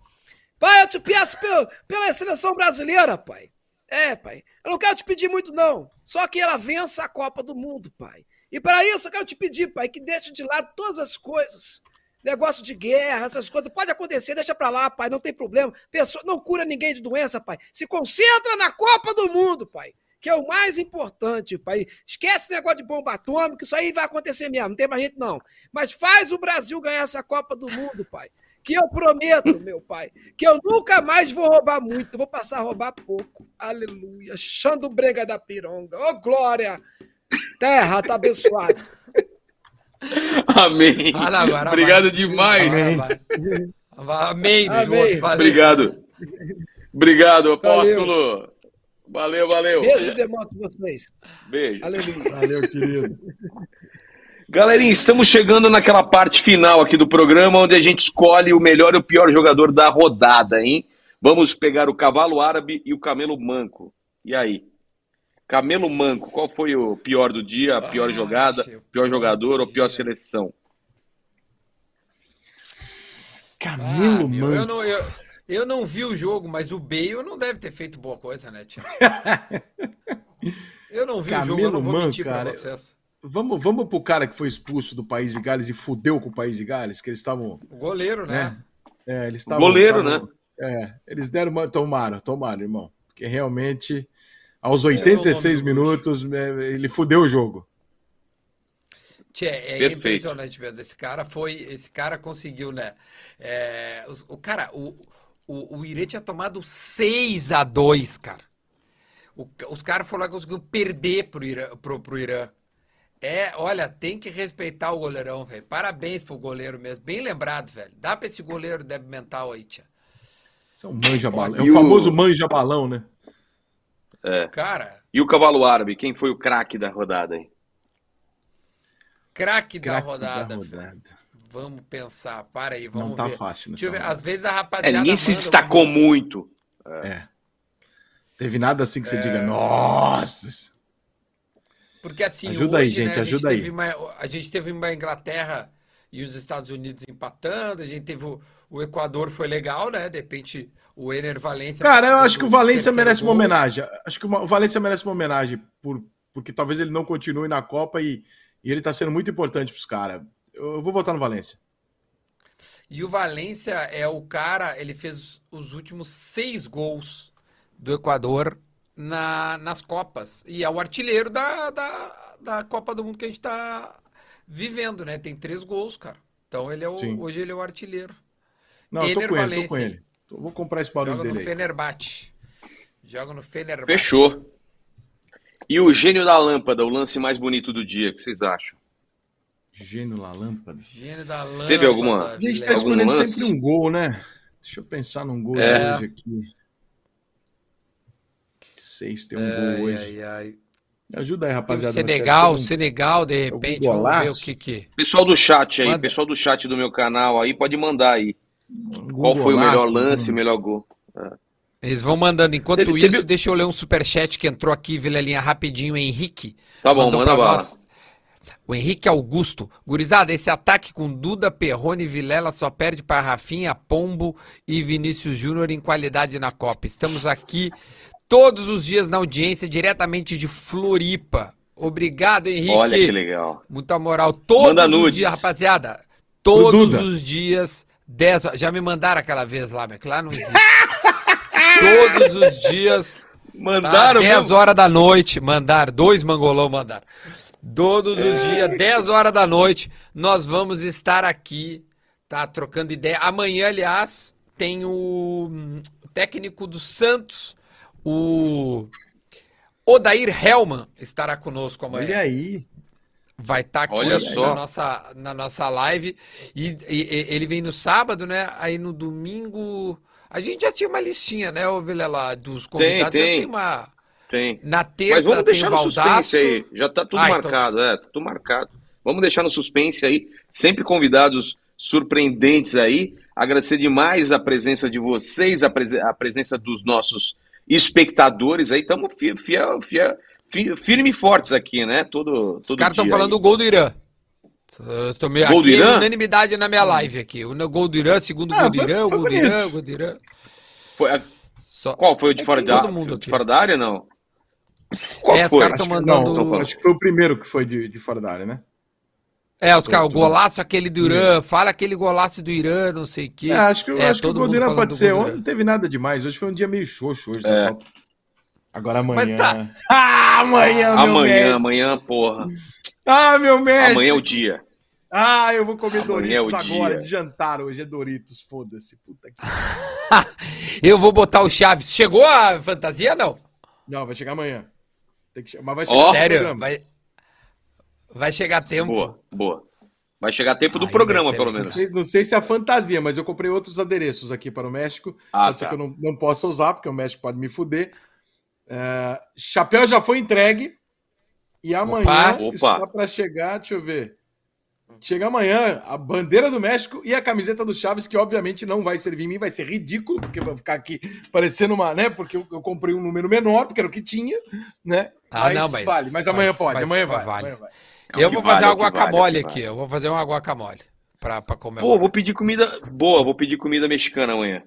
Pai, eu te peço pelo, pela seleção brasileira, pai. É, pai. Eu não quero te pedir muito, não. Só que ela vença a Copa do Mundo, pai. E para isso eu quero te pedir, pai, que deixe de lado todas as coisas. Negócio de guerra, essas coisas. Pode acontecer, deixa pra lá, pai. Não tem problema. Pessoa, não cura ninguém de doença, pai. Se concentra na Copa do Mundo, pai. Que é o mais importante, pai. Esquece esse negócio de bomba atômica, isso aí vai acontecer mesmo. Não tem mais gente, não. Mas faz o Brasil ganhar essa Copa do Mundo, pai. Que eu prometo, [LAUGHS] meu pai, que eu nunca mais vou roubar muito, vou passar a roubar pouco. Aleluia. Xando Brega da Pironga. Ô, glória! Terra, tá abençoado. [LAUGHS] Amém. Obrigado vai. demais. Vai, vai. Vai, Amém. Amém. faz- Obrigado. Obrigado, apóstolo. Valeu, valeu. Beijo e demoto vocês. Beijo. Aleluia. Valeu, querido. Galerinha, estamos chegando naquela parte final aqui do programa, onde a gente escolhe o melhor e o pior jogador da rodada, hein? Vamos pegar o cavalo árabe e o camelo manco. E aí? Camelo manco, qual foi o pior do dia, a pior Ah, jogada, seu pior jogador ou pior seleção? Camilo Ah, meu, eu, Manco. não, eu, eu não vi o jogo, mas o Bale não deve ter feito boa coisa, né, Tiago? [LAUGHS] Eu não vi o jogo, eu não vou Camilo mentir Manco, pra cara, vocês. Vamos, vamos pro cara que foi expulso do país de Gales e fudeu com o país de Gales, que eles estavam. O goleiro, né? É, eles estavam. Goleiro, estavam- É, eles deram uma. Tomaram, tomaram, irmão. Porque realmente, aos 86 É o nome do minutos, é, ele fudeu o jogo. Tchê, é Perfeito. impressionante mesmo. Esse cara foi. Esse cara conseguiu, né? É, os- o cara, o, o, o Irã tinha tomado 6 a 2 cara. O- os caras foram lá e conseguiram perder pro Irã, pro, pro Irã. É, olha, tem que respeitar o goleirão, velho. Parabéns pro goleiro mesmo. Bem lembrado, velho. Dá pra esse goleiro débil mental aí, tia. Isso é um manja balão. É o famoso manja balão, né? Cara, E o cavalo árabe, quem foi o craque da rodada aí? craque da Craque rodada. da velho. rodada. Vamos pensar. Para aí, vamos Não tá ver. fácil nessa ver. Às vezes a É, rapaziada. ninguém se destacou alguns- muito. É. Teve nada assim que É. você diga, nossa. Porque assim, Ajuda aí, hoje, né, gente, a gente ajuda aí. teve Uma, a gente teve uma Inglaterra e os Estados Unidos empatando, a gente teve o, o Equador foi legal, né? De repente o Ener Valência. Cara, eu acho que o Valência merece uma gol. homenagem. Acho que o Valência merece uma homenagem, por, porque talvez ele não continue na Copa e, e ele tá sendo muito importante pros caras. Eu vou votar no Valência. E o Valência é o cara, ele fez os últimos seis gols do Equador na, nas Copas. E é o artilheiro da, da, da Copa do Mundo que a gente tá vivendo, né? Tem três gols, cara. Então ele é o, Sim. hoje ele é o artilheiro. Não, eu tô Ener com ele, tô Valencia, com ele. Eu vou comprar esse barulho Joga no dele. Fenerbahçe. Joga no Fenerbahçe. Fechou. E o gênio da lâmpada, o lance mais bonito do dia, o que vocês acham? Gênio na lâmpada. Gênio da lâmpada. Teve alguma- A gente tá. Algum escolhendo sempre um gol, né? Deixa eu pensar num gol É. hoje aqui. Seis tem um Ai, gol hoje. ai, ai. Ajuda aí, rapaziada. no chat. Senegal, Senegal, de repente, vamos ver o que que... Pessoal do chat aí, Manda. pessoal do chat do meu canal aí, pode mandar aí. um Qual foi o melhor lance, o melhor gol? Eles vão mandando. Enquanto Teve- isso, teve- deixa eu ler um superchat que entrou aqui, Vilelinha, rapidinho, Henrique. Tá bom, mandou manda bala. nós. O Henrique Augusto. Gurizada, esse ataque com Duda, Perrone e Vilela só perde para Rafinha, Pombo e Vinícius Júnior em qualidade na Copa. Estamos aqui todos os dias na audiência, diretamente de Floripa. Obrigado, Henrique. Olha que legal. Muita moral. Todos Manda os nudes. dias, rapaziada. Todos os dias, 10 horas. Já me mandaram aquela vez lá, mas que lá não existe. [LAUGHS] Todos os dias, tá? Mandaram 10 mesmo? horas da noite, mandaram. Dois mangolão mandaram. Todos os dias, 10 horas da noite, nós vamos estar aqui, tá? Trocando ideia. Amanhã, aliás, tem o hum, técnico do Santos, o Odair Hellman, estará conosco amanhã Olha aí. vai estar aqui Olha na nossa, na nossa live. E, e- e- ele vem no sábado, né? Aí no domingo. A gente já tinha uma listinha, né, ô Vilela, dos convidados. Já tem. tem uma. Tem. Na Mas terça vamos tem deixar no Baldaço. suspense aí. Já tá tudo Ah, então- marcado, é, tá tudo marcado. Vamos deixar no suspense aí. Sempre convidados surpreendentes aí. Agradecer demais a presença de vocês, a, a presença dos nossos espectadores aí. Estamos fiel, fiel, fiel, fi- firme e fortes aqui, né? Todo, Os todo caras estão falando aí. do gol do Irã. Eu tô meio Gol do aqui, Irã? unanimidade na minha live aqui. O gol do Irã, segundo Ah, gol do Irã, o gol do. Irã, o gol do Irã. Foi a- Só... qual foi o de fora, tem da, todo mundo de fora da área, não? Qual É, os foi? caras Acho que, mandando- não, acho que foi o primeiro que foi de, de fora da área, né? É, os caras, o golaço aquele do Irã, fala aquele golaço do Irã, não sei o quê. É, acho que, É, acho que o todo mundo Goldeira falando pode ser. Ontem não teve nada demais. Hoje foi um dia meio xoxo hoje. É. da Copa. Agora amanhã. Mas tá. [LAUGHS] Ah, amanhã, meu Amanhã, mestre. amanhã, porra. Ah, meu mestre. Amanhã é o dia. Ah, eu vou comer Amanhã é Doritos o agora, dia. de jantar. Hoje é Doritos, foda-se. Puta que... [LAUGHS] Eu vou botar o Chaves. Chegou a fantasia, não? Não, vai chegar amanhã. Tem que Mas vai chegar no Sério? Vai, vai chegar tempo. Boa, boa. Vai chegar tempo do Ai, programa, pelo Não menos. sei, não sei se é a fantasia, mas eu comprei outros adereços aqui para o México. Ah, Pode ser tá. que eu não, não possa usar, porque o México pode me fuder. É, chapéu já foi entregue. E amanhã Opa. está para chegar, deixa eu ver. Chega amanhã a bandeira do México e a camiseta do Chaves, que obviamente não vai servir em mim, vai ser ridículo, porque vai ficar aqui parecendo uma, né? Porque eu, eu comprei um número menor, porque era o que tinha, né? Ah, não, mas- vale. Mas amanhã mas- pode, mas amanhã vai. vale. amanhã. É eu vou vale, fazer uma vale, guacamole aqui. vale. Eu vou fazer uma guacamole pra, pra Pô, vou pedir comida boa, vou pedir comida mexicana amanhã.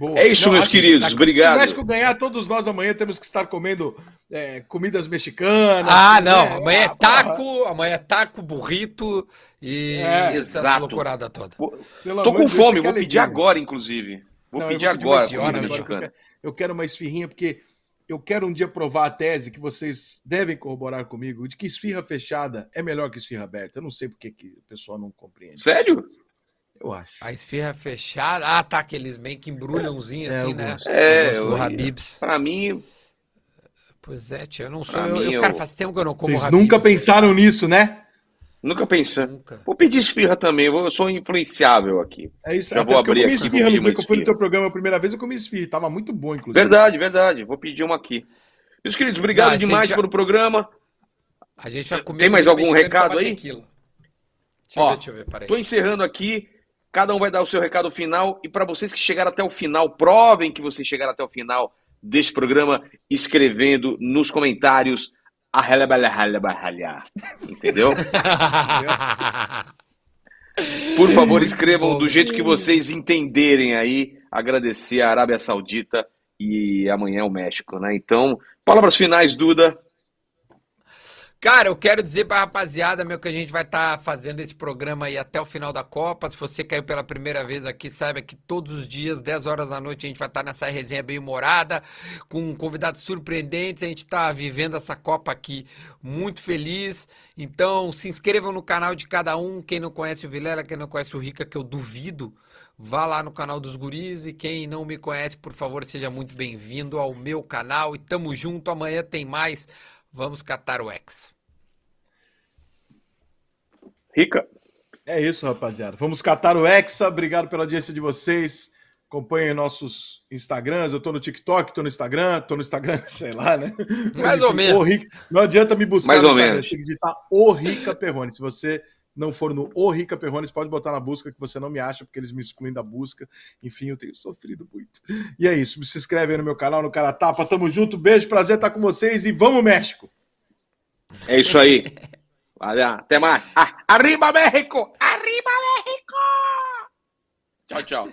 Boa. É isso, meus acho que queridos, se obrigado. Se o México ganhar, todos nós amanhã temos que estar comendo é, comidas mexicanas. Ah, né? não. Amanhã é Ah, taco, amanhã é taco, burrito e É, essa exato. loucurada toda. pelo Tô com de Deus, fome, vou pedir agora, inclusive. Vou Não, pedir vou agora comida agora, mexicana. Eu quero- Eu quero uma esfirrinha, porque eu quero um dia provar a tese que vocês devem corroborar comigo, de que esfirra fechada é melhor que esfirra aberta. Eu não sei porque que o pessoal não compreende. Sério? Eu acho. A esfirra fechada. Ah, tá. Aqueles meio que embrulhãozinho É, assim, né? É, eu- Habibs. Pra mim, Pois é, tia. Eu não sou. Pra Eu, mim, eu- cara, eu- faz tempo que eu não como Vocês Habib's. nunca pensaram nisso, né? nunca pensei. Nunca. Vou pedir esfirra também, eu sou influenciável aqui. É isso. Já Até vou abrir eu comi aqui, esfirra vou no dia que eu fui no teu programa a primeira vez, eu comi esfirra. Tava muito bom, inclusive. Verdade, verdade. Vou pedir uma aqui. Meus queridos, obrigado Não, demais dia- pelo programa. A gente vai comer. Tem mais algum recado aí? Deixa eu Ó, ver, deixa eu ver. Peraí. Tô encerrando aqui. Cada um vai dar o seu recado final. E para vocês que chegaram até o final, provem que vocês chegaram até o final desse programa escrevendo nos comentários a. Entendeu? [LAUGHS] Por favor, escrevam do jeito que vocês entenderem aí. Agradecer a Arábia Saudita e amanhã o México, né? Então, palavras finais, Duda. Cara, eu quero dizer pra rapaziada, meu, que a gente vai estar fazendo esse programa aí até o final da Copa. Se você caiu pela primeira vez aqui, saiba que todos os dias, 10 horas da noite, a gente vai estar nessa resenha bem humorada, com convidados surpreendentes. A gente está vivendo essa Copa aqui muito feliz. Então, se inscrevam no canal de cada um. Quem não conhece o Vilela, quem não conhece o Rica, que eu duvido, vá lá no canal dos guris. E quem não me conhece, por favor, seja muito bem-vindo ao meu canal. E tamo junto. Amanhã tem mais. Vamos catar o X. Rica. É isso, rapaziada. Vamos catar o Hexa. Obrigado pela audiência de vocês. Acompanhem nossos Instagrams. Eu tô no TikTok, tô no Instagram, tô no Instagram, [LAUGHS] sei lá, né? Mais ou menos. O Rica- Não adianta me buscar Mais no ou Instagram. menos. Você tem que digitar o Rica Perrone. Se você não for no O Rica Perrone, você pode botar na busca que você não me acha, porque eles me excluem da busca. Enfim, eu tenho sofrido muito. E é isso. Se inscreve aí no meu canal, no Cara Tapa. Tamo junto. Beijo, prazer estar com vocês e vamos, México! É isso aí. Valeu, até mais. Ah, arriba, México! Arriba, México! Tchau, tchau.